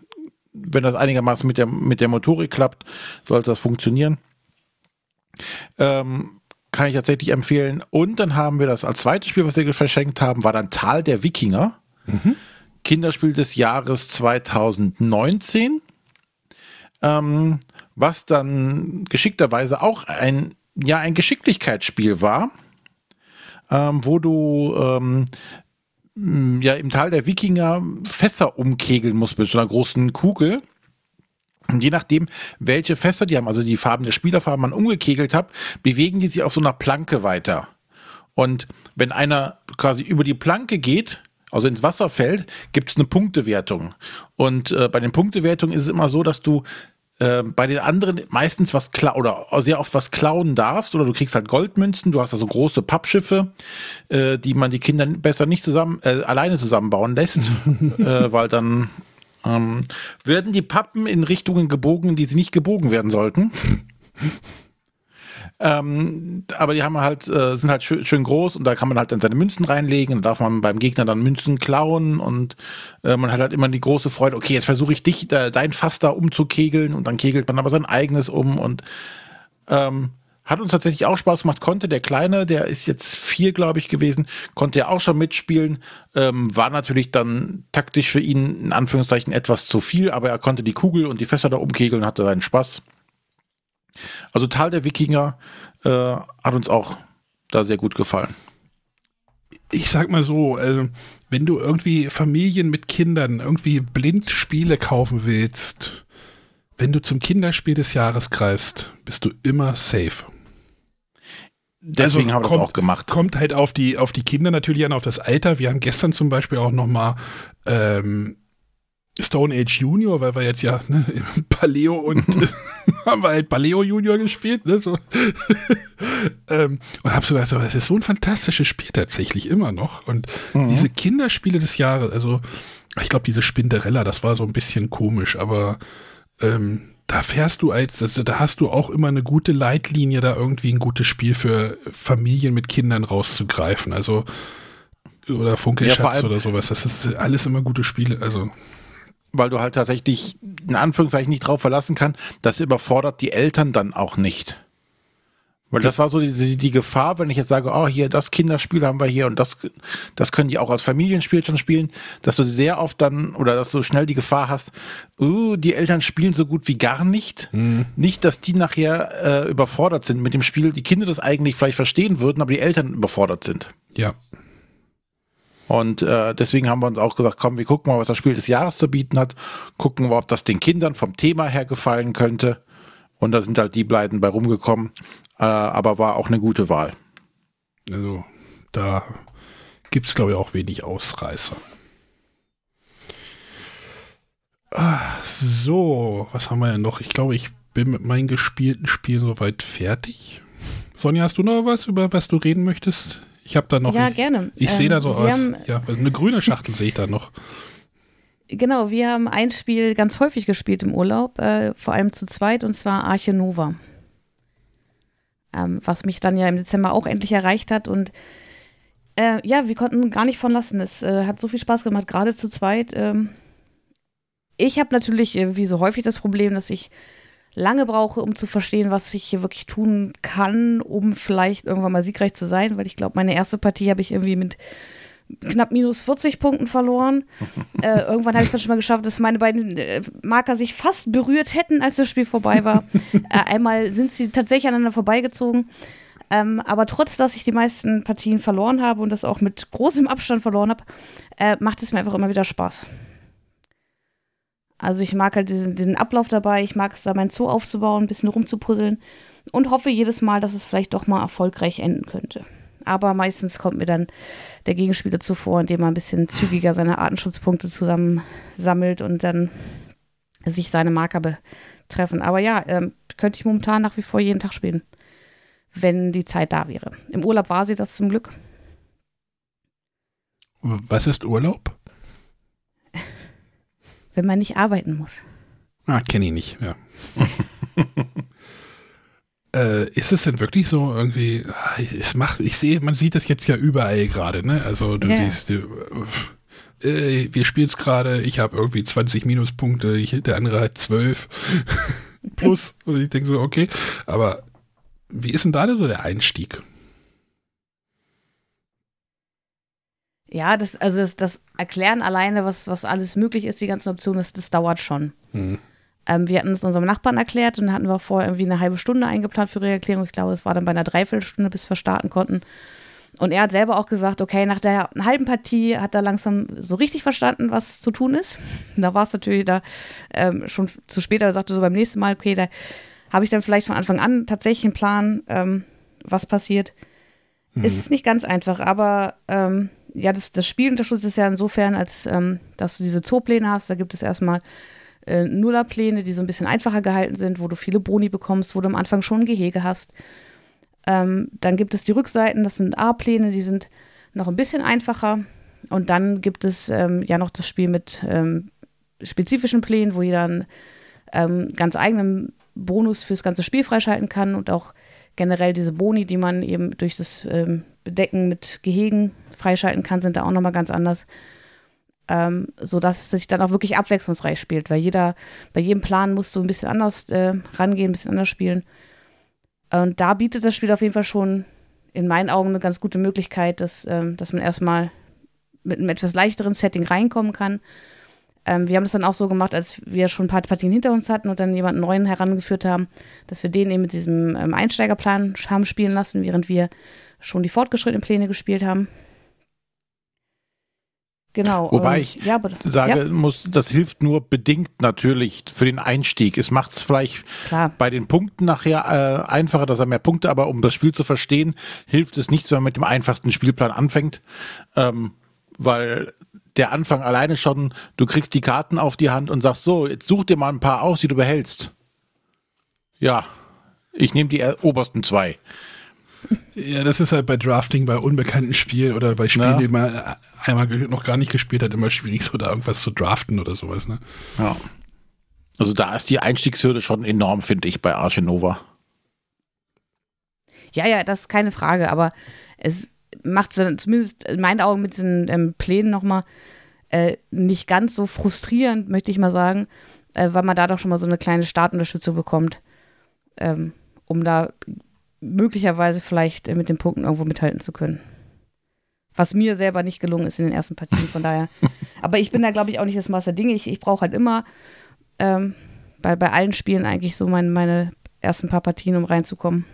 wenn das einigermaßen mit der mit der Motorik klappt, sollte das funktionieren. Ähm, kann ich tatsächlich empfehlen. Und dann haben wir das als zweites Spiel, was wir verschenkt haben, war dann Tal der Wikinger. Kinderspiel des Jahres 2019 ähm, was dann geschickterweise auch ein, ja, ein Geschicklichkeitsspiel war, ähm, wo du ähm, ja im Tal der Wikinger Fässer umkegeln musst mit so einer großen Kugel. Und je nachdem, welche Fässer die haben, also die Farben der Spielerfarben man umgekegelt hat, bewegen die sich auf so einer Planke weiter. Und wenn einer quasi über die Planke geht, also ins Wasser fällt, gibt es eine Punktewertung. Und äh, bei den Punktewertungen ist es immer so, dass du äh, bei den anderen meistens was kla oder sehr oft was klauen darfst oder du kriegst halt Goldmünzen, du hast also große Pappschiffe, äh, die man die Kinder besser nicht zusammen äh, alleine zusammenbauen lässt, äh, weil dann ähm, werden die Pappen in Richtungen gebogen, die sie nicht gebogen werden sollten. Ähm, aber die haben halt, äh, sind halt schön, schön, groß und da kann man halt dann seine Münzen reinlegen und darf man beim Gegner dann Münzen klauen und äh, man hat halt immer die große Freude, okay, jetzt versuche ich dich, äh, dein Fass da umzukegeln und dann kegelt man aber sein eigenes um und ähm, hat uns tatsächlich auch Spaß gemacht. Konnte der Kleine, der ist jetzt vier, glaube ich, gewesen, konnte er auch schon mitspielen. Ähm, war natürlich dann taktisch für ihn in Anführungszeichen etwas zu viel, aber er konnte die Kugel und die Fässer da umkegeln, hatte seinen Spaß. Also Tal der Wikinger äh, hat uns auch da sehr gut gefallen. Ich sag mal so, also, wenn du irgendwie Familien mit Kindern irgendwie blind Spiele kaufen willst, wenn du zum Kinderspiel des Jahres greifst, bist du immer safe. Deswegen also haben wir kommt, das auch gemacht. Kommt halt auf die, auf die Kinder natürlich an, auf das Alter. Wir haben gestern zum Beispiel auch noch mal ähm, Stone Age Junior, weil wir jetzt ja ne, Paleo und haben wir halt Paleo Junior gespielt, ne, so. ähm, und habe so gedacht, das ist so ein fantastisches Spiel tatsächlich immer noch. Und mhm. diese Kinderspiele des Jahres, also ich glaube, diese Spinderella, das war so ein bisschen komisch, aber ähm, da fährst du als, also da hast du auch immer eine gute Leitlinie, da irgendwie ein gutes Spiel für Familien mit Kindern rauszugreifen. Also oder Funkelschatz ja, oder sowas. Das ist alles immer gute Spiele. Also weil du halt tatsächlich in Anführungszeichen nicht drauf verlassen kann, das überfordert die Eltern dann auch nicht. Weil das war so die, die Gefahr, wenn ich jetzt sage, oh, hier, das Kinderspiel haben wir hier und das, das können die auch als Familienspiel schon spielen, dass du sehr oft dann oder dass du schnell die Gefahr hast, uh, die Eltern spielen so gut wie gar nicht. Mhm. Nicht, dass die nachher äh, überfordert sind mit dem Spiel, die Kinder das eigentlich vielleicht verstehen würden, aber die Eltern überfordert sind. Ja. Und äh, deswegen haben wir uns auch gesagt, komm, wir gucken mal, was das Spiel des Jahres zu bieten hat, gucken wir, ob das den Kindern vom Thema her gefallen könnte. Und da sind halt die beiden bei rumgekommen, äh, aber war auch eine gute Wahl. Also da gibt es, glaube ich, auch wenig Ausreißer. Ah, so, was haben wir denn noch? Ich glaube, ich bin mit meinen gespielten Spielen soweit fertig. Sonja, hast du noch was, über was du reden möchtest? Ich habe da noch. Ja, gerne. Ich ähm, sehe da so aus. Haben, ja, eine grüne Schachtel sehe ich da noch. Genau, wir haben ein Spiel ganz häufig gespielt im Urlaub, äh, vor allem zu zweit, und zwar Arche Nova. Ähm, was mich dann ja im Dezember auch endlich erreicht hat. Und äh, ja, wir konnten gar nicht von lassen. Es äh, hat so viel Spaß gemacht, gerade zu zweit. Ähm, ich habe natürlich, äh, wie so häufig, das Problem, dass ich lange brauche, um zu verstehen, was ich hier wirklich tun kann, um vielleicht irgendwann mal siegreich zu sein, weil ich glaube, meine erste Partie habe ich irgendwie mit knapp minus 40 Punkten verloren. äh, irgendwann habe ich es dann schon mal geschafft, dass meine beiden äh, Marker sich fast berührt hätten, als das Spiel vorbei war. äh, einmal sind sie tatsächlich aneinander vorbeigezogen. Ähm, aber trotz, dass ich die meisten Partien verloren habe und das auch mit großem Abstand verloren habe, äh, macht es mir einfach immer wieder Spaß. Also ich mag halt diesen, diesen Ablauf dabei, ich mag es da mein Zoo aufzubauen, ein bisschen rumzupuzzeln und hoffe jedes Mal, dass es vielleicht doch mal erfolgreich enden könnte. Aber meistens kommt mir dann der Gegenspieler zuvor, indem er ein bisschen zügiger seine Artenschutzpunkte zusammensammelt und dann sich seine Marker betreffen. Aber ja, ähm, könnte ich momentan nach wie vor jeden Tag spielen, wenn die Zeit da wäre. Im Urlaub war sie das zum Glück. Was ist Urlaub? Wenn man nicht arbeiten muss. Ah, kenne ich nicht, ja. äh, ist es denn wirklich so irgendwie, ah, es macht, ich sehe, man sieht das jetzt ja überall gerade, ne? Also du yeah. siehst, äh, äh, wir spielen es gerade, ich habe irgendwie 20 Minuspunkte, ich, der andere hat 12 plus. Und ich denke so, okay, aber wie ist denn da so der Einstieg? Ja, das, also das, das Erklären alleine, was, was alles möglich ist, die ganzen Optionen, das, das dauert schon. Mhm. Ähm, wir hatten es unserem Nachbarn erklärt und dann hatten wir vorher irgendwie eine halbe Stunde eingeplant für ihre Erklärung. Ich glaube, es war dann bei einer Dreiviertelstunde, bis wir starten konnten. Und er hat selber auch gesagt, okay, nach der halben Partie hat er langsam so richtig verstanden, was zu tun ist. Da war es natürlich da ähm, schon zu spät. Er sagte so beim nächsten Mal, okay, da habe ich dann vielleicht von Anfang an tatsächlich einen Plan, ähm, was passiert. Mhm. Ist nicht ganz einfach, aber ähm, ja, das, das Spiel unterstützt es ja insofern, als ähm, dass du diese Zoopläne hast. Da gibt es erstmal äh, Nullerpläne, die so ein bisschen einfacher gehalten sind, wo du viele Boni bekommst, wo du am Anfang schon ein Gehege hast. Ähm, dann gibt es die Rückseiten, das sind A-Pläne, die sind noch ein bisschen einfacher. Und dann gibt es ähm, ja noch das Spiel mit ähm, spezifischen Plänen, wo jeder einen ähm, ganz eigenen Bonus fürs ganze Spiel freischalten kann und auch generell diese Boni, die man eben durch das ähm, Bedecken mit Gehegen freischalten kann, sind da auch nochmal ganz anders. Ähm, sodass es sich dann auch wirklich abwechslungsreich spielt, weil jeder, bei jedem Plan musst du ein bisschen anders äh, rangehen, ein bisschen anders spielen. Und da bietet das Spiel auf jeden Fall schon in meinen Augen eine ganz gute Möglichkeit, dass, ähm, dass man erstmal mit einem etwas leichteren Setting reinkommen kann. Ähm, wir haben das dann auch so gemacht, als wir schon ein paar Partien hinter uns hatten und dann jemanden neuen herangeführt haben, dass wir den eben mit diesem ähm, Einsteigerplan haben spielen lassen, während wir schon die fortgeschrittenen Pläne gespielt haben. Genau. Wobei ich ja, sage ja. muss, das hilft nur bedingt natürlich für den Einstieg. Es macht es vielleicht Klar. bei den Punkten nachher äh, einfacher, dass er mehr Punkte, aber um das Spiel zu verstehen, hilft es nichts, wenn man mit dem einfachsten Spielplan anfängt, ähm, weil der Anfang alleine schon, du kriegst die Karten auf die Hand und sagst so, jetzt such dir mal ein paar aus, die du behältst. Ja, ich nehme die obersten zwei. Ja, das ist halt bei Drafting, bei unbekannten Spielen oder bei Spielen, ja. die man einmal noch gar nicht gespielt hat, immer schwierig, so da irgendwas zu draften oder sowas, ne? Ja. Also da ist die Einstiegshürde schon enorm, finde ich, bei Arche Nova. Ja, ja, das ist keine Frage, aber es macht es zumindest in meinen Augen mit den ähm, Plänen nochmal äh, nicht ganz so frustrierend, möchte ich mal sagen, äh, weil man da doch schon mal so eine kleine Startunterstützung bekommt, ähm, um da möglicherweise vielleicht äh, mit den Punkten irgendwo mithalten zu können. Was mir selber nicht gelungen ist in den ersten Partien, von daher. Aber ich bin da, glaube ich, auch nicht das Maß der Dinge. Ich, ich brauche halt immer ähm, bei, bei allen Spielen eigentlich so mein, meine ersten paar Partien, um reinzukommen.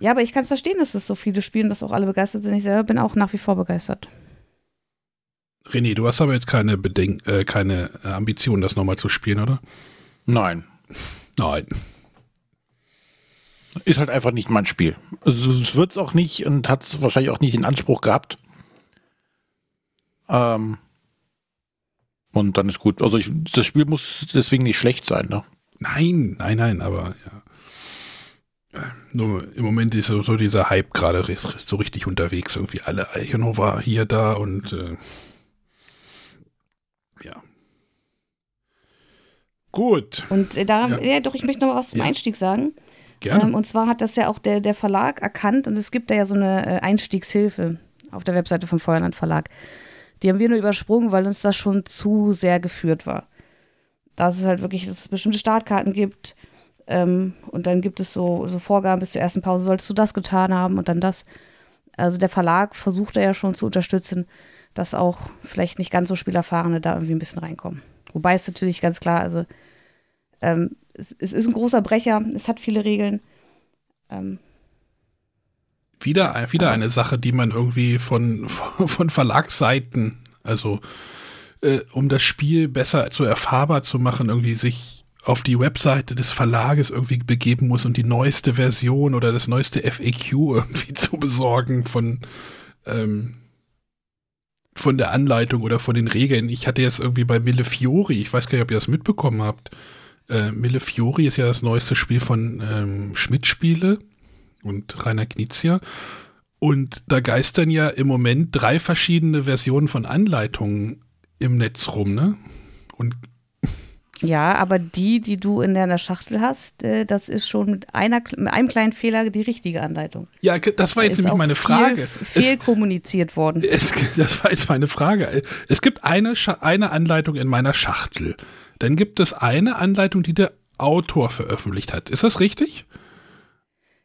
Ja, aber ich kann es verstehen, dass es so viele spielen, dass auch alle begeistert sind. Ich selber bin auch nach wie vor begeistert. René, du hast aber jetzt keine, Bedenk äh, keine Ambition, das nochmal zu spielen, oder? Nein. Nein. Ist halt einfach nicht mein Spiel. Also es wird es auch nicht und hat es wahrscheinlich auch nicht in Anspruch gehabt. Ähm und dann ist gut. Also ich, das Spiel muss deswegen nicht schlecht sein, ne? Nein, nein, nein, aber ja. Nur im Moment ist so, dieser Hype gerade so richtig unterwegs. Irgendwie alle Eichenhofer hier, da und äh, ja. Gut. Und äh, da, ja. ja. doch, ich möchte noch was zum ja. Einstieg sagen. Ähm, und zwar hat das ja auch der, der Verlag erkannt und es gibt da ja so eine äh, Einstiegshilfe auf der Webseite vom Feuerland Verlag. Die haben wir nur übersprungen, weil uns das schon zu sehr geführt war. Da es halt wirklich, dass es bestimmte Startkarten gibt ähm, und dann gibt es so, so Vorgaben bis zur ersten Pause, solltest du das getan haben und dann das. Also der Verlag versucht da ja schon zu unterstützen, dass auch vielleicht nicht ganz so Spielerfahrene da irgendwie ein bisschen reinkommen. Wobei es natürlich ganz klar, also ähm, es, es, ist ein großer Brecher, es hat viele Regeln. Ähm, wieder, wieder eine Sache, die man irgendwie von, von Verlagsseiten, also äh, um das Spiel besser zu erfahrbar zu machen, irgendwie sich auf die Webseite des Verlages irgendwie begeben muss und die neueste Version oder das neueste FAQ irgendwie zu besorgen von, ähm, von der Anleitung oder von den Regeln. Ich hatte jetzt irgendwie bei Millefiori, ich weiß gar nicht, ob ihr das mitbekommen habt, äh, Mille Fiori ist ja das neueste Spiel von ähm, Schmidt-Spiele und Rainer Knizia. Und da geistern ja im Moment drei verschiedene Versionen von Anleitungen im Netz rum, ne? Und ja, aber die, die du in deiner Schachtel hast, äh, das ist schon mit, einer, mit einem kleinen Fehler die richtige Anleitung. Ja, das war jetzt nämlich meine Frage. Viel, viel es, kommuniziert worden. Es, das war jetzt meine Frage. Es gibt eine, eine Anleitung in meiner Schachtel. Dann gibt es eine Anleitung, die der Autor veröffentlicht hat. Ist das richtig?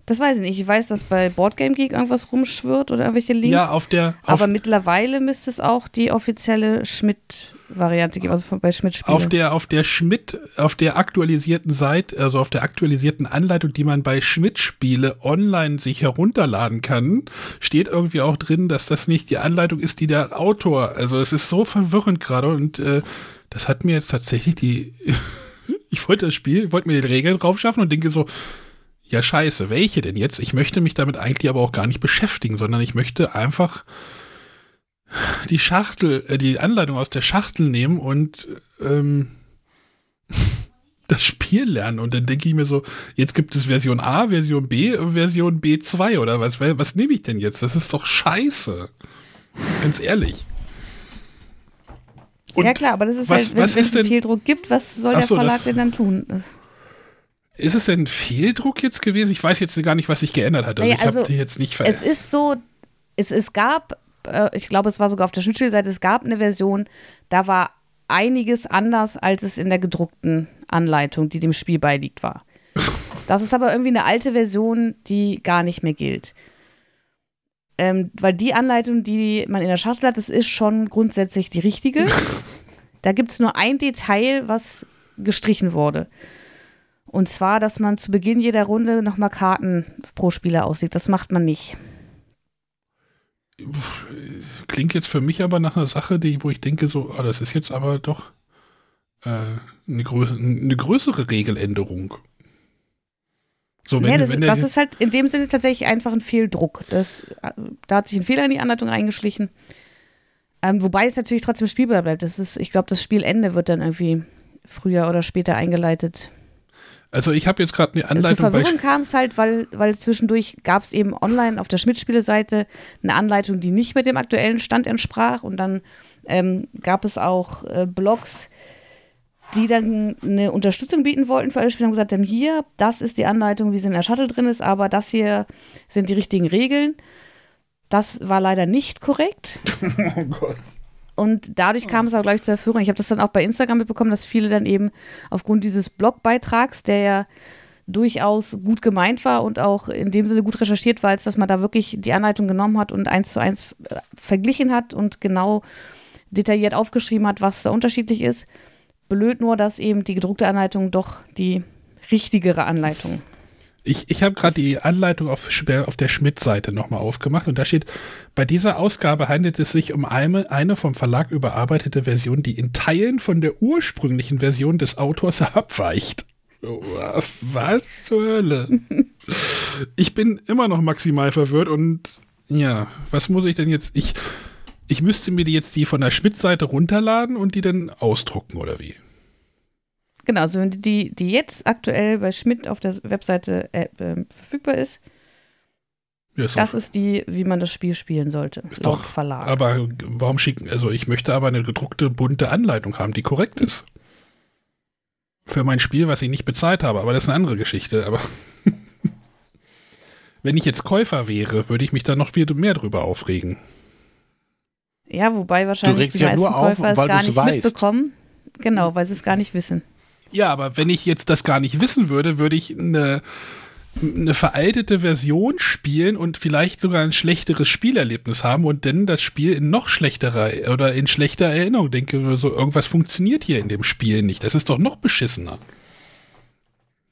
Das weiß ich nicht. Ich weiß, dass bei Boardgame Geek irgendwas rumschwirrt oder irgendwelche Links. Ja, auf der. Auf aber mittlerweile müsste es auch die offizielle Schmidt-Variante geben, also bei Schmidt Spiele. Auf der, auf der Schmidt, auf der aktualisierten Seite, also auf der aktualisierten Anleitung, die man bei Schmidt Spiele online sich herunterladen kann, steht irgendwie auch drin, dass das nicht die Anleitung ist, die der Autor. Also es ist so verwirrend gerade und äh, das hat mir jetzt tatsächlich die. ich wollte das Spiel, wollte mir die Regeln drauf schaffen und denke so, ja scheiße, welche denn jetzt? Ich möchte mich damit eigentlich aber auch gar nicht beschäftigen, sondern ich möchte einfach die Schachtel, äh, die Anleitung aus der Schachtel nehmen und ähm, das Spiel lernen. Und dann denke ich mir so, jetzt gibt es Version A, Version B, Version B2 oder was? Was nehme ich denn jetzt? Das ist doch scheiße. Ganz ehrlich. Und ja klar, aber das ist was, halt, wenn, es denn? Fehldruck gibt, was soll Ach der Verlag denn dann tun? Ist es denn ein Fehldruck jetzt gewesen? Ich weiß jetzt gar nicht, was sich geändert hat. Also Naja, ich habe also, die jetzt nicht verändert. Es ist so, es, es gab, äh, ich glaube, es war sogar auf der Schnittstellseite, es gab eine Version, da war einiges anders, als es in der gedruckten Anleitung, die dem Spiel beiliegt, war. Das ist aber irgendwie eine alte Version, die gar nicht mehr gilt. Ähm, weil die Anleitung, die man in der Schachtel hat, das ist schon grundsätzlich die richtige. da gibt es nur ein Detail, was gestrichen wurde. Und zwar, dass man zu Beginn jeder Runde nochmal Karten pro Spieler auslegt. Das macht man nicht. Klingt jetzt für mich aber nach einer Sache, die, wo ich denke, so, ah, das ist jetzt aber doch äh, eine, größere, eine größere Regeländerung. So, nee, das, wenn das ist halt in dem Sinne tatsächlich einfach ein Fehldruck. Das, da hat sich ein Fehler in die Anleitung eingeschlichen. Ähm, wobei es natürlich trotzdem spielbar bleibt. Das ist, ich glaube, das Spielende wird dann irgendwie früher oder später eingeleitet. Also ich habe jetzt gerade eine Anleitung bei Verwirrung kam es halt, weil, weil zwischendurch gab es eben online auf der Schmidt-Spiele-Seite eine Anleitung, die nicht mit dem aktuellen Stand entsprach. Und dann ähm, gab es auch äh, Blogs, die dann eine Unterstützung bieten wollten für alle Spieler und gesagt haben, hier, das ist die Anleitung, wie sie in der Shuttle drin ist, aber das hier sind die richtigen Regeln. Das war leider nicht korrekt. Oh Gott. Und dadurch kam es auch gleich zur Verführung. Ich habe das dann auch bei Instagram mitbekommen, dass viele dann eben aufgrund dieses Blogbeitrags, der ja durchaus gut gemeint war und auch in dem Sinne gut recherchiert war, als dass man da wirklich die Anleitung genommen hat und eins zu eins äh, verglichen hat und genau detailliert aufgeschrieben hat, was da unterschiedlich ist. Blöd nur, dass eben die gedruckte Anleitung doch die richtigere Anleitung. Ich, ich habe gerade die Anleitung auf, Sch- auf der Schmidt-Seite nochmal aufgemacht und da steht, bei dieser Ausgabe handelt es sich um eine, eine vom Verlag überarbeitete Version, die in Teilen von der ursprünglichen Version des Autors abweicht. Was zur Hölle? Ich bin immer noch maximal verwirrt und ja, was muss ich denn jetzt? Ich, ich müsste mir die jetzt die von der Schmidt-Seite runterladen und die dann ausdrucken oder wie? Genau, also wenn die, die jetzt aktuell bei Schmidt auf der Webseite äh, äh, verfügbar ist, Ja, ist das ist die, wie man das Spiel spielen sollte, Ist laut doch- Verlag. Aber warum schicken? Also ich möchte aber eine gedruckte, bunte Anleitung haben, die korrekt ist. Für mein Spiel, was ich nicht bezahlt habe, aber das ist eine andere Geschichte. Aber wenn ich jetzt Käufer wäre, würde ich mich da noch viel mehr drüber aufregen. Ja, wobei wahrscheinlich die ja meisten nur auf, Käufer es gar nicht weißt. mitbekommen. Genau, weil sie es gar nicht wissen. Ja, aber wenn ich jetzt das gar nicht wissen würde, würde ich eine, eine veraltete Version spielen und vielleicht sogar ein schlechteres Spielerlebnis haben und dann das Spiel in noch schlechterer oder in schlechter Erinnerung denke, so irgendwas funktioniert hier in dem Spiel nicht. Das ist doch noch beschissener.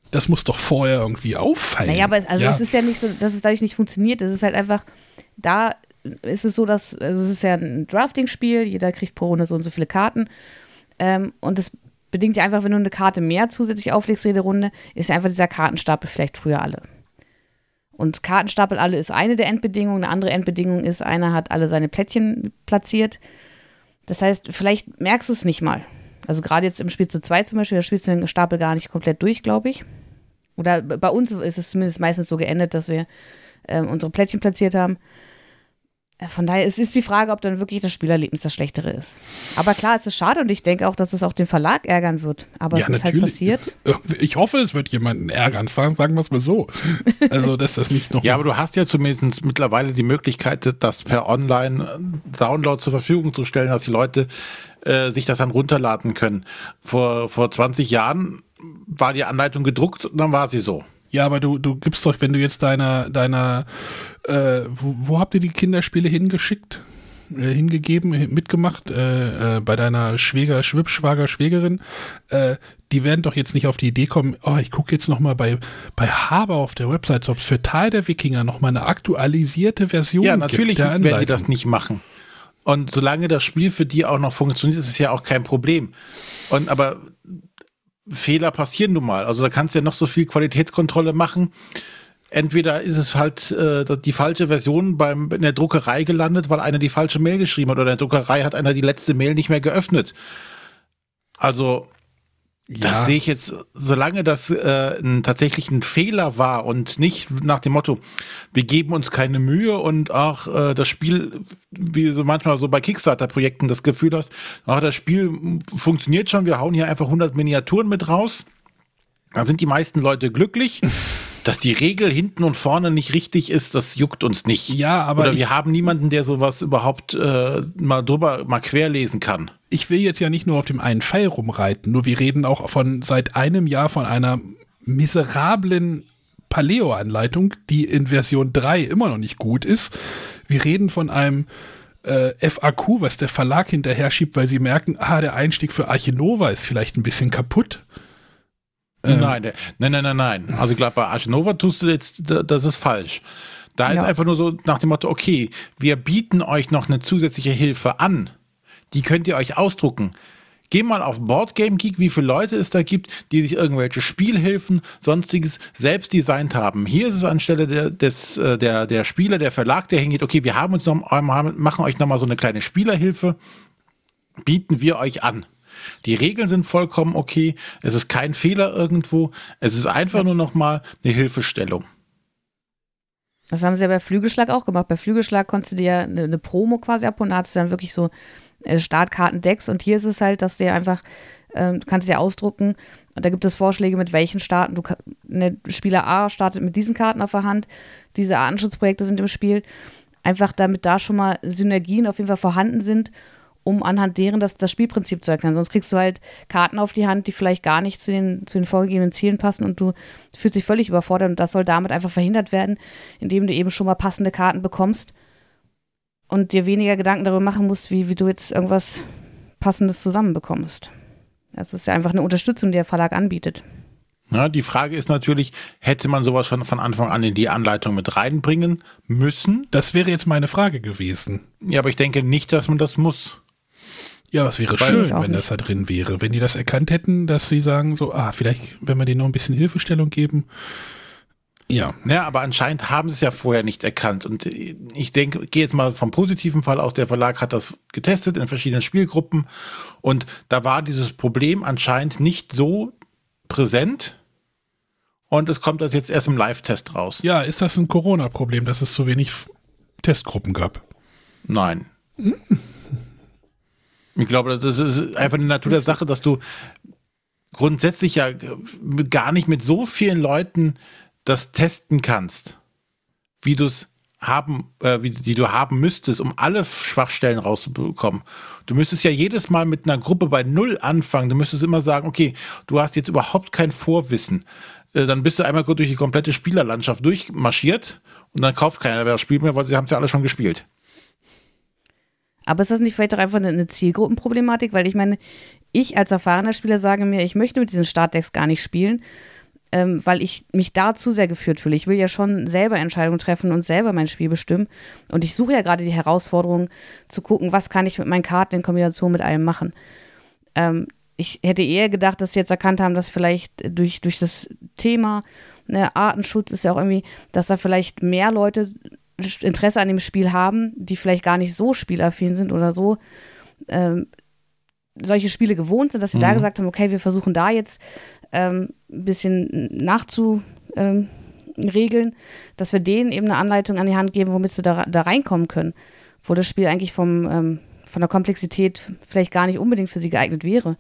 Das muss doch vorher irgendwie auffallen. Naja, aber also ja. es ist ja nicht so, dass es dadurch nicht funktioniert. Es ist halt einfach, da ist es so, dass, also es ist ja ein Drafting-Spiel, jeder kriegt pro Runde so und so viele Karten. Ähm, und das bedingt ja einfach, wenn du eine Karte mehr zusätzlich auflegst jede Runde, ist ja einfach dieser Kartenstapel vielleicht früher alle. Und Kartenstapel alle ist eine der Endbedingungen. Eine andere Endbedingung ist, einer hat alle seine Plättchen platziert. Das heißt, vielleicht merkst du es nicht mal. Also gerade jetzt im Spiel zu zweit zum Beispiel, da spielst du den Stapel gar nicht komplett durch, glaube ich. Oder bei uns ist es zumindest meistens so geendet, dass wir ähm, unsere Plättchen platziert haben. Äh, Von daher ist, ist die Frage, ob dann wirklich das Spielerlebnis das Schlechtere ist. Aber klar, es ist schade und ich denke auch, dass es auch den Verlag ärgern wird. Aber ja, es ist halt passiert. Ich hoffe, es wird jemanden ärgern, sagen wir es mal so. Also, dass das nicht noch. Ja, aber du hast ja zumindest mittlerweile die Möglichkeit, das per Online-Download zur Verfügung zu stellen, dass die Leute äh, sich das dann runterladen können. Vor, vor 20 Jahren war die Anleitung gedruckt und dann war sie so. Ja, aber du, du gibst doch, wenn du jetzt deiner, deiner, äh, wo, wo habt ihr die Kinderspiele hingeschickt? Äh, hingegeben, mitgemacht, äh, äh, bei deiner Schwäger, Schwibschwager, Schwägerin, äh, die werden doch jetzt nicht auf die Idee kommen, oh, ich gucke jetzt nochmal bei, bei Haber auf der Website, ob es für Tal der Wikinger nochmal eine aktualisierte Version Ja, gibt. natürlich der werden die das nicht machen. Und solange das Spiel für die auch noch funktioniert, ist es ja auch kein Problem. Und aber Fehler passieren nun mal. Also da kannst du ja noch so viel Qualitätskontrolle machen. Entweder ist es halt äh, die falsche Version beim in der Druckerei gelandet, weil einer die falsche Mail geschrieben hat oder in der Druckerei hat einer die letzte Mail nicht mehr geöffnet. Also das Ja. sehe ich jetzt, solange das äh, ein, tatsächlich ein Fehler war und nicht nach dem Motto, wir geben uns keine Mühe und auch äh, das Spiel, wie so manchmal so bei Kickstarter-Projekten das Gefühl hast, ach, das Spiel funktioniert schon, wir hauen hier einfach 100 Miniaturen mit raus Da sind die meisten Leute glücklich. Dass die Regel hinten und vorne nicht richtig ist, das juckt uns nicht. Ja, aber Oder wir haben niemanden, der sowas überhaupt äh, mal drüber, mal querlesen kann. Ich will jetzt ja nicht nur auf dem einen Pfeil rumreiten, nur wir reden auch von seit einem Jahr von einer miserablen Paleo-Anleitung, die in Version 3 immer noch nicht gut ist. Wir reden von einem äh, FAQ, was der Verlag hinterher schiebt, weil sie merken, ah, der Einstieg für Arche Nova ist vielleicht ein bisschen kaputt. Ähm, Nein, nein, nein, nein, nein. Also ich glaube, bei Arch Nova tust du jetzt, da- das ist falsch. Da ist Ja. einfach nur so nach dem Motto, okay, wir bieten euch noch eine zusätzliche Hilfe an. Die könnt ihr euch ausdrucken. Geh mal auf Boardgame Geek, wie viele Leute es da gibt, die sich irgendwelche Spielhilfen, sonstiges selbst designt haben. Hier ist es anstelle der, des, äh, der, der Spieler, der Verlag, der hingeht, okay, wir haben uns noch, machen euch nochmal so eine kleine Spielerhilfe, bieten wir euch an. Die Regeln sind vollkommen okay. Es ist kein Fehler irgendwo. Es ist einfach nur noch mal eine Hilfestellung. Das haben sie ja bei Flügelschlag auch gemacht. Bei Flügelschlag konntest du dir ja eine, eine Promo quasi abholen, da hattest du dann wirklich so Startkartendecks und hier ist es halt, dass dir einfach, ähm, du kannst es ja ausdrucken und da gibt es Vorschläge, mit welchen Starten du, ka- ne, Spieler A startet mit diesen Karten auf der Hand, diese Artenschutzprojekte sind im Spiel, einfach damit da schon mal Synergien auf jeden Fall vorhanden sind, um anhand deren das, das Spielprinzip zu erklären. Sonst kriegst du halt Karten auf die Hand, die vielleicht gar nicht zu den, zu den vorgegebenen Zielen passen und du fühlst dich völlig überfordert und das soll damit einfach verhindert werden, indem du eben schon mal passende Karten bekommst und dir weniger Gedanken darüber machen musst, wie, wie du jetzt irgendwas Passendes zusammenbekommst. Das ist ja einfach eine Unterstützung, die der Verlag anbietet. Ja, die Frage ist natürlich, hätte man sowas schon von Anfang an in die Anleitung mit reinbringen müssen? Das wäre jetzt meine Frage gewesen. Ja, aber ich denke nicht, dass man das muss. Ja, es wäre Weil- schön, wenn nicht. das da drin wäre. Wenn die das erkannt hätten, dass sie sagen, so, ah, vielleicht, wenn wir denen noch ein bisschen Hilfestellung geben. Ja, Ja, aber anscheinend haben sie es ja vorher nicht erkannt. Und ich denke, gehe jetzt mal vom positiven Fall aus. Der Verlag hat das getestet in verschiedenen Spielgruppen. Und da war dieses Problem anscheinend nicht so präsent. Und es kommt das jetzt erst im Live-Test raus. ja, ist das ein Corona-Problem, dass es so wenig Testgruppen gab? Nein. Ich glaube, das ist einfach eine Natur der Sache, dass du grundsätzlich ja gar nicht mit so vielen Leuten das testen kannst, wie du es haben, äh, wie, die du haben müsstest, um alle Schwachstellen rauszubekommen. Du müsstest ja jedes Mal mit einer Gruppe bei Null anfangen. Du müsstest immer sagen, okay, du hast jetzt überhaupt kein Vorwissen. Äh, dann bist du einmal durch die komplette Spielerlandschaft durchmarschiert und dann kauft keiner mehr das Spiel mehr, weil sie haben es ja alle schon gespielt. Aber ist das nicht vielleicht auch einfach eine, eine Zielgruppenproblematik? Weil ich meine, ich als erfahrener Spieler sage mir, ich möchte mit diesen Startdecks gar nicht spielen, ähm, weil ich mich da zu sehr geführt fühle. Ich will ja schon selber Entscheidungen treffen und selber mein Spiel bestimmen. Und ich suche ja gerade die Herausforderung zu gucken, was kann ich mit meinen Karten in Kombination mit allem machen. Ähm, ich hätte eher gedacht, dass sie jetzt erkannt haben, dass vielleicht durch, durch das Thema ne, Artenschutz ist ja auch irgendwie, dass da vielleicht mehr Leute Interesse an dem Spiel haben, die vielleicht gar nicht so spielaffin sind oder so ähm, solche Spiele gewohnt sind, dass sie da Mhm. gesagt haben, okay, wir versuchen da jetzt ähm, ein bisschen nachzuregeln, ähm, dass wir denen eben eine Anleitung an die Hand geben, womit sie da, da reinkommen können, wo das Spiel eigentlich vom, ähm, von der Komplexität vielleicht gar nicht unbedingt für sie geeignet wäre.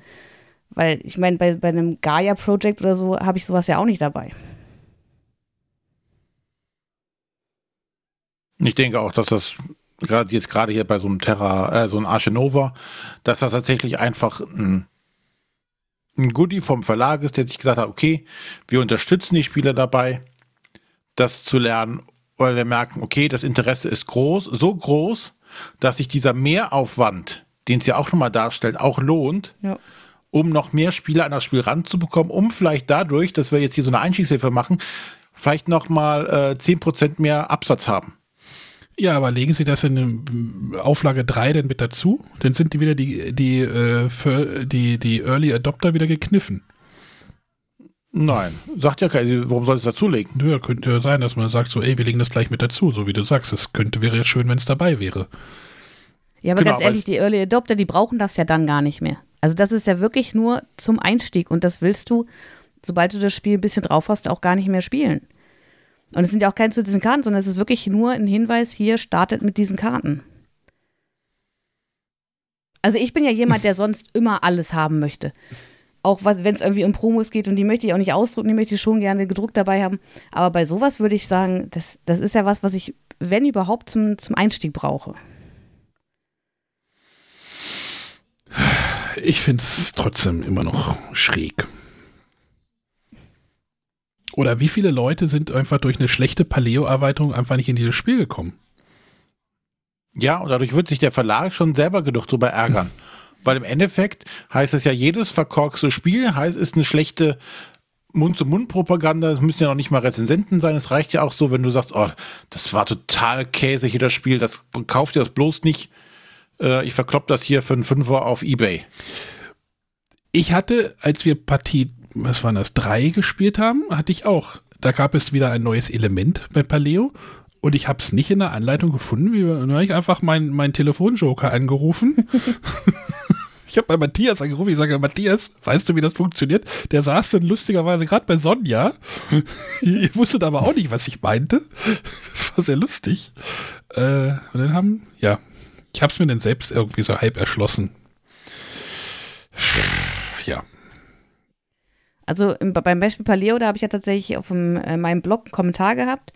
Weil ich meine, bei, bei einem Gaia-Project oder so habe ich sowas ja auch nicht dabei. Ich denke auch, dass das gerade jetzt gerade hier bei so einem Terra, äh, so einem Arche Nova, dass das tatsächlich einfach ein, ein Goodie vom Verlag ist, der sich gesagt hat, okay, wir unterstützen die Spieler dabei, das zu lernen, weil wir merken, okay, das Interesse ist groß, so groß, dass sich dieser Mehraufwand, den es ja auch nochmal darstellt, auch lohnt, Ja. um noch mehr Spieler an das Spiel ranzubekommen, um vielleicht dadurch, dass wir jetzt hier so eine Einstiegshilfe machen, vielleicht nochmal äh, 10% mehr Absatz haben. Ja, aber legen Sie das in eine Auflage 3 denn mit dazu? Dann sind die wieder die, die, äh, für die, die Early Adopter wieder gekniffen. Nein, sagt ja keiner. Warum soll es dazulegen? Ja, könnte ja sein, dass man sagt so, ey, wir legen das gleich mit dazu, so wie du sagst. Es könnte, wäre ja schön, wenn es dabei wäre. Ja, aber Genau, ganz ehrlich, die Early Adopter, die brauchen das ja dann gar nicht mehr. Also das ist ja wirklich nur zum Einstieg und das willst du, sobald du das Spiel ein bisschen drauf hast, auch gar nicht mehr spielen. Und es sind ja auch keine zu diesen Karten, sondern es ist wirklich nur ein Hinweis, hier startet mit diesen Karten. Also ich bin ja jemand, der sonst immer alles haben möchte. auch wenn es irgendwie um Promos geht und die möchte ich auch nicht ausdrucken, die möchte ich schon gerne gedruckt dabei haben. Aber bei sowas würde ich sagen, das, das ist ja was, was ich, wenn überhaupt, zum, zum Einstieg brauche. Ich finde es trotzdem immer noch schräg. Oder wie viele Leute sind einfach durch eine schlechte Paleo-Erweiterung einfach nicht in dieses Spiel gekommen? Ja, und dadurch wird sich der Verlag schon selber genug drüber ärgern. Weil im Endeffekt heißt es ja, jedes verkorkste Spiel heißt, ist eine schlechte Mund-zu-Mund-Propaganda. Es müssen ja noch nicht mal Rezensenten sein. Es reicht ja auch so, wenn du sagst, oh, das war total Käse hier das Spiel, das kauft ihr das bloß nicht. Äh, ich verklopp das hier für einen Fünfer auf Ebay. Ich hatte, als wir Partie, was waren das, drei gespielt haben, hatte ich auch. Da gab es wieder ein neues Element bei Paleo und ich habe es nicht in der Anleitung gefunden. Wie, dann habe ich einfach meinen mein Telefonjoker angerufen. ich habe bei Matthias angerufen. Ich sage, Matthias, weißt du, wie das funktioniert? Der saß dann lustigerweise gerade bei Sonja. Ihr wusstet aber auch nicht, was ich meinte. Das war sehr lustig. Äh, und dann haben, ja, ich habe es mir dann selbst irgendwie so halb erschlossen. Also im, beim Beispiel Paleo, da habe ich ja tatsächlich auf dem, äh, meinem Blog einen Kommentar gehabt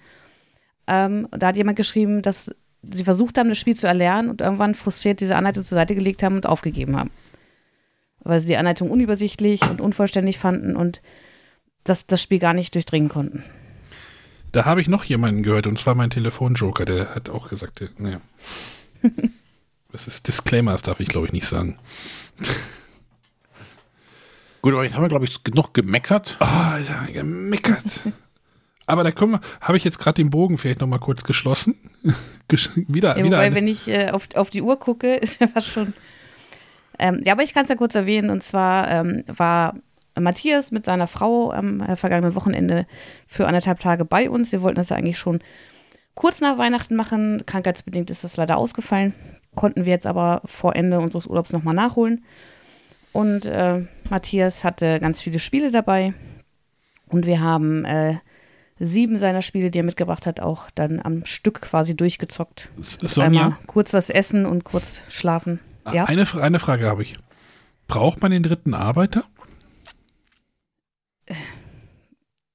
ähm, da hat jemand geschrieben, dass sie versucht haben, das Spiel zu erlernen und irgendwann frustriert diese Anleitung zur Seite gelegt haben und aufgegeben haben. Weil sie die Anleitung unübersichtlich und unvollständig fanden und das, das Spiel gar nicht durchdringen konnten. Da habe ich noch jemanden gehört, und zwar mein Telefonjoker, der hat auch gesagt, naja. das ist Disclaimer, das darf ich glaube ich nicht sagen. Gut, aber jetzt haben wir, glaube ich, genug gemeckert. Ah, oh, ja, gemeckert. Aber da können wir, habe ich jetzt gerade den Bogen vielleicht nochmal kurz geschlossen. wieder, ja, wieder wobei, wenn ich äh, auf, auf die Uhr gucke, ist ja fast schon. Ähm, ja, aber ich kann es ja kurz erwähnen. Und zwar ähm, war Matthias mit seiner Frau am äh, vergangenen Wochenende für anderthalb Tage bei uns. Wir wollten das ja eigentlich schon kurz nach Weihnachten machen. Krankheitsbedingt ist das leider ausgefallen. Konnten wir jetzt aber vor Ende unseres Urlaubs nochmal nachholen. Und äh, Matthias hatte ganz viele Spiele dabei. Und wir haben äh, sieben seiner Spiele, die er mitgebracht hat, auch dann am Stück quasi durchgezockt. Sonja? kurz was essen und kurz schlafen. Ja? Eine, eine Frage habe ich. Braucht man den dritten Arbeiter?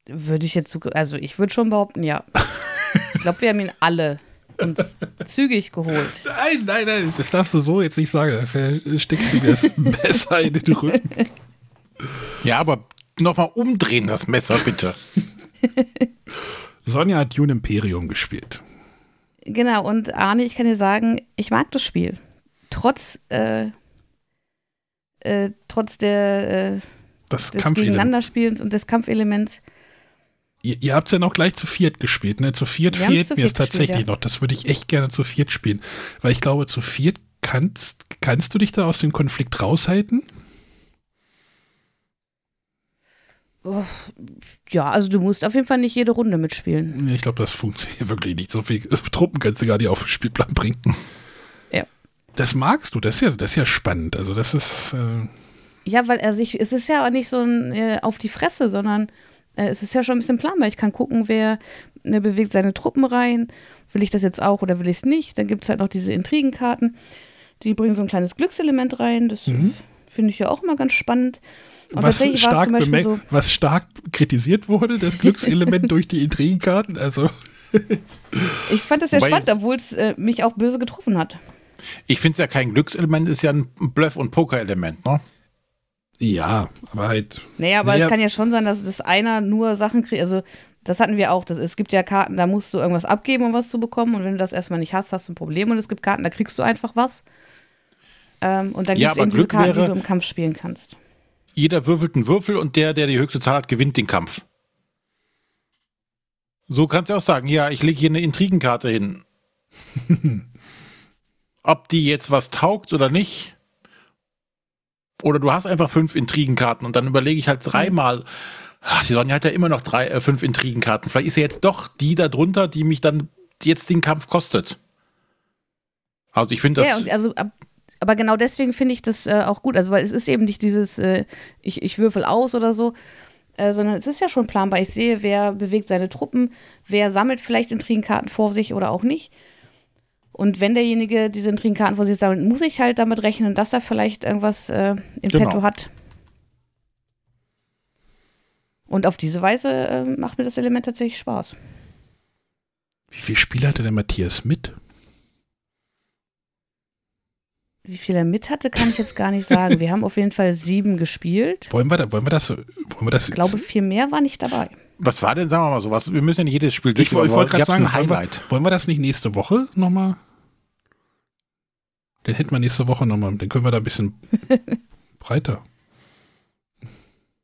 Würde ich jetzt, also ich würde schon behaupten, ja. ich glaube, wir haben ihn alle uns zügig geholt. Nein, nein, nein, das darfst du so jetzt nicht sagen. Da steckst du mir das Messer in den Rücken. Ja, aber nochmal umdrehen das Messer bitte. Sonja hat Dune Imperium gespielt. Genau, und Arne, ich kann dir sagen, ich mag das Spiel. Trotz, äh, äh, trotz der, äh, das des Gegeneinanderspielens und des Kampfelements. Ihr, ihr habt es ja noch gleich zu viert gespielt, ne? Zu viert Wir fehlt mir es tatsächlich gespielt, ja. noch. Das würde ich echt gerne zu viert spielen. Weil ich glaube, zu viert kannst, kannst du dich da aus dem Konflikt raushalten? Ja, also du musst auf jeden Fall nicht jede Runde mitspielen. Ich glaube, das funktioniert wirklich nicht. So viel Truppen kannst du gar nicht auf den Spielplan bringen. Ja. Das magst du, das ist ja, das ist ja spannend. Also das ist. Äh ja, weil also ich, es ist ja auch nicht so ein äh, auf die Fresse, sondern äh, es ist ja schon ein bisschen planbar. Ich kann gucken, wer ne, bewegt seine Truppen rein. Will ich das jetzt auch oder will ich es nicht? Dann gibt es halt noch diese Intrigenkarten. Die bringen so ein kleines Glückselement rein. Das mhm. finde ich ja auch immer ganz spannend. Und was stark, so was stark kritisiert wurde, das Glückselement durch die Intrigenkarten. Also. ich fand das sehr Wobei spannend, obwohl es äh, mich auch böse getroffen hat. Ich finde es ja kein Glückselement, ist ja ein Bluff- und Poker-Element, ne? Ja, aber halt. Naja, aber naja. es kann ja schon sein, dass das einer nur Sachen kriegt. Also, das hatten wir auch. Das, es gibt ja Karten, da musst du irgendwas abgeben, um was zu bekommen. Und wenn du das erstmal nicht hast, hast du ein Problem. Und es gibt Karten, da kriegst du einfach was. Ähm, und dann gibt es ja, eben Glück diese Karten, wäre, die du im Kampf spielen kannst jeder würfelt einen Würfel und der, der die höchste Zahl hat, gewinnt den Kampf. So kannst du auch sagen, ja, ich lege hier eine Intrigenkarte hin. Ob die jetzt was taugt oder nicht. Oder du hast einfach fünf Intrigenkarten und dann überlege ich halt dreimal. Ach, die Sonja hat ja immer noch drei, äh, fünf Intrigenkarten. Vielleicht ist ja jetzt doch die da drunter, die mich dann jetzt den Kampf kostet. Also ich finde das. Ja, also ab, aber genau deswegen finde ich das äh, auch gut. Also, weil es ist eben nicht dieses, äh, ich, ich würfel aus oder so, äh, sondern es ist ja schon planbar. Ich sehe, wer bewegt seine Truppen, wer sammelt vielleicht Intrigenkarten vor sich oder auch nicht. Und wenn derjenige diese Intrigenkarten vor sich sammelt, muss ich halt damit rechnen, dass er vielleicht irgendwas äh, in genau. petto hat. Und auf diese Weise äh, macht mir das Element tatsächlich Spaß. Wie viele Spiele hatte der Matthias mit? Wie viel er mit hatte, kann ich jetzt gar nicht sagen. Wir haben auf jeden Fall sieben gespielt. Wollen wir, da, wollen wir das, wollen wir das Ich glaube, viel mehr war nicht dabei. Was war denn, sagen wir mal so, was, wir müssen ja nicht jedes Spiel Ich, woll- ich wollte gerade sagen, ein wollen wir, Highlight. wollen wir das nicht nächste Woche nochmal? Den hätten wir nächste Woche nochmal, dann können wir da ein bisschen breiter.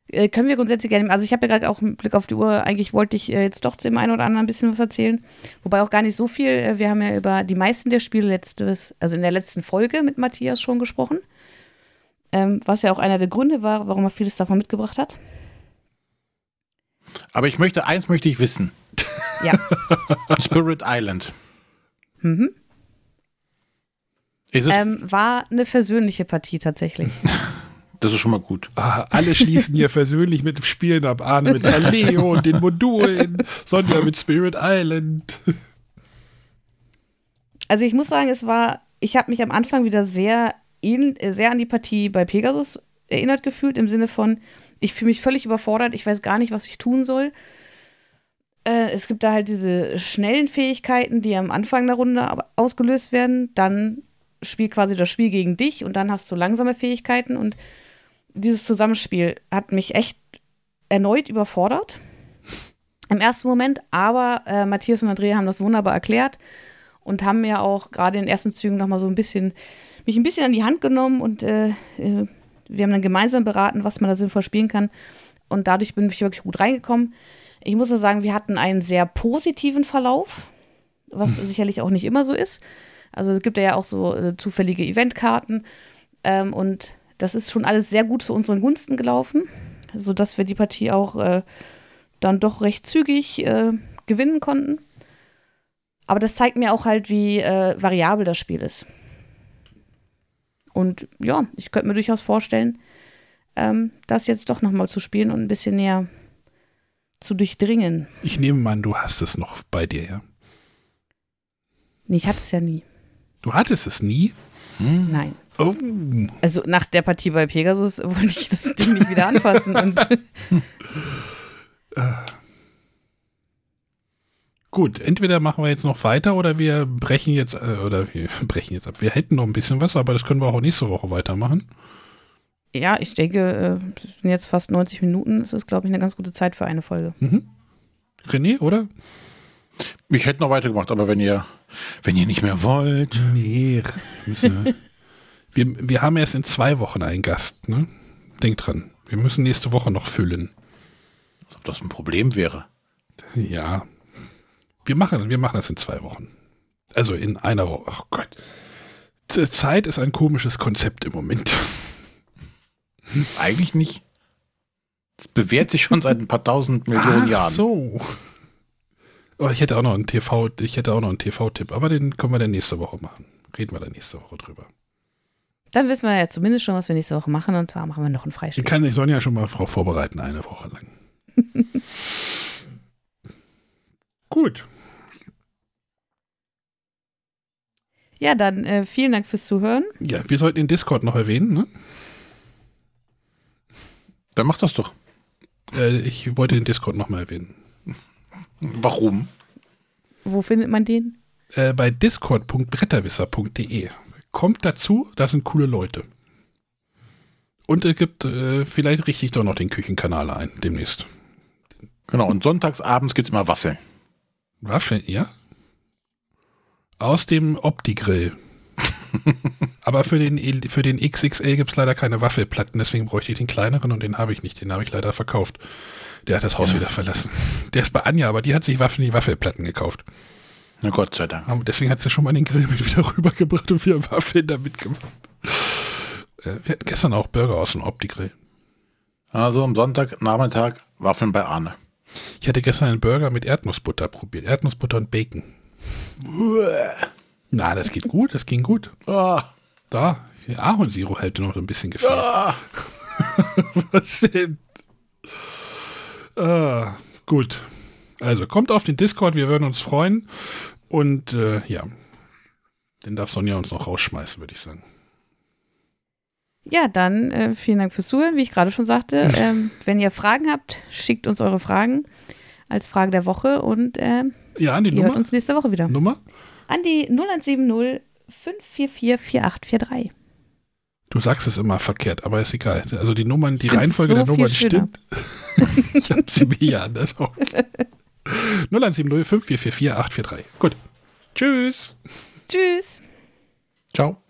Äh, können wir grundsätzlich gerne. Also ich habe ja gerade auch einen Blick auf die Uhr. Eigentlich wollte ich äh, jetzt doch zu dem einen oder anderen ein bisschen was erzählen. Wobei auch gar nicht so viel. Äh, wir haben ja über die meisten der Spiele letztes, also in der letzten Folge mit Matthias schon gesprochen. Ähm, was ja auch einer der Gründe war, warum er vieles davon mitgebracht hat. Aber ich möchte, eins möchte ich wissen. Ja. Spirit Island. Mhm. Ist es, Ähm, war eine versöhnliche Partie tatsächlich. das ist schon mal gut. Ah, alle schließen hier versöhnlich mit dem Spielen ab. Arne mit Aleo und den Modulen, Sonja mit Spirit Island. Also ich muss sagen, es war, ich habe mich am Anfang wieder sehr, sehr an die Partie bei Pegasus erinnert gefühlt, im Sinne von, ich fühle mich völlig überfordert, ich weiß gar nicht, was ich tun soll. Äh, es gibt da halt diese schnellen Fähigkeiten, die am Anfang der Runde ausgelöst werden. Dann spielt quasi das Spiel gegen dich und dann hast du langsame Fähigkeiten und dieses Zusammenspiel hat mich echt erneut überfordert. Im ersten Moment, aber äh, Matthias und Andrea haben das wunderbar erklärt und haben mir auch gerade in den ersten Zügen noch mal so ein bisschen, mich ein bisschen an die Hand genommen und äh, äh, wir haben dann gemeinsam beraten, was man da sinnvoll spielen kann. Und dadurch bin ich wirklich gut reingekommen. Ich muss nur sagen, wir hatten einen sehr positiven Verlauf, was sicherlich auch nicht immer so ist. Also es gibt ja auch so äh, zufällige Eventkarten ähm, und das ist schon alles sehr gut zu unseren Gunsten gelaufen, sodass wir die Partie auch äh, dann doch recht zügig äh, gewinnen konnten. Aber das zeigt mir auch halt, wie äh, variabel das Spiel ist. Und ja, ich könnte mir durchaus vorstellen, ähm, das jetzt doch nochmal zu spielen und ein bisschen näher zu durchdringen. Ich nehme mal an, du hast es noch bei dir, ja? Nee, ich hatte es ja nie. Du hattest es nie? Hm. Nein. Oh. Also nach der Partie bei Pegasus wollte ich das Ding nicht wieder anfassen. und Gut, entweder machen wir jetzt noch weiter oder wir brechen jetzt, äh, oder wir brechen jetzt ab. Wir hätten noch ein bisschen was, aber das können wir auch nächste Woche weitermachen. ja, ich denke, äh, es sind jetzt fast 90 Minuten. Das ist, glaube ich, eine ganz gute Zeit für eine Folge. Mhm. René, oder? Ich hätte noch weitergemacht, aber wenn ihr, wenn ihr nicht mehr wollt. Nee, müssen wir, wir, wir haben erst in zwei Wochen einen Gast, ne? Denkt dran, wir müssen nächste Woche noch füllen. Als ob das ein Problem wäre. Ja. Wir machen, wir machen das in zwei Wochen. Also in einer Woche. Oh Gott. Zeit ist ein komisches Konzept im Moment. Eigentlich nicht. Das bewährt sich schon seit ein paar tausend Millionen Ach Jahren. so. Oh, ich hätte auch noch einen TV, ich hätte auch noch einen TV-Tipp, aber den können wir dann nächste Woche machen. Reden wir dann nächste Woche drüber. Dann wissen wir ja zumindest schon, was wir nächste Woche machen. Und zwar machen wir noch ein Ich Freispiel. kann ich Sonja schon mal Frau vorbereiten, eine Woche lang. Gut. Ja, dann äh, vielen Dank fürs Zuhören. Ja, wir sollten den Discord noch erwähnen, ne? Dann macht das doch. Äh, ich wollte den Discord nochmal erwähnen. Warum? Wo findet man den? Äh, bei discord.bretterwisser.de. Kommt dazu, da sind coole Leute. Und es gibt, äh, vielleicht richte ich doch noch den Küchenkanal ein, demnächst. Genau, und sonntags abends gibt es immer Waffeln. Waffe, ja? Aus dem Opti-Grill. Aber für den, für den XXL gibt es leider keine Waffelplatten, deswegen bräuchte ich den kleineren und den habe ich nicht. Den habe ich leider verkauft. Der hat das Haus Ja. wieder verlassen. Der ist bei Anja, aber die hat sich Waffen, die Waffelplatten gekauft. Na Gott sei Dank. Aber deswegen hat sie schon mal den Grill mit wieder rübergebracht und wir Waffeln damit gemacht. Äh, wir hatten gestern auch Burger aus dem Opti-Grill. Also am Sonntagnachmittag Waffeln bei Arne. Ich hatte gestern einen Burger mit Erdnussbutter probiert. Erdnussbutter und Bacon. Na, das geht gut, das ging gut. Ah, Da, Ahornsirup hätte noch so ein bisschen gefehlt. ah. Was denn? Ah, gut. Also kommt auf den Discord, wir würden uns freuen. Und äh, ja, den darf Sonja uns noch rausschmeißen, würde ich sagen. Ja, dann äh, vielen Dank fürs Zuhören, wie ich gerade schon sagte. Ähm, wenn ihr Fragen habt, schickt uns eure Fragen als Frage der Woche und äh, Ja, an die ihr hört Nummer. uns nächste Woche wieder. Nummer? An die 0170 544 4843. Du sagst es immer verkehrt, aber ist egal. Also die Nummern, die Reihenfolge so der Nummern stimmt. ich habe sie mir ja anders auch. 0170 544 4843. Gut. Tschüss. Tschüss. Ciao.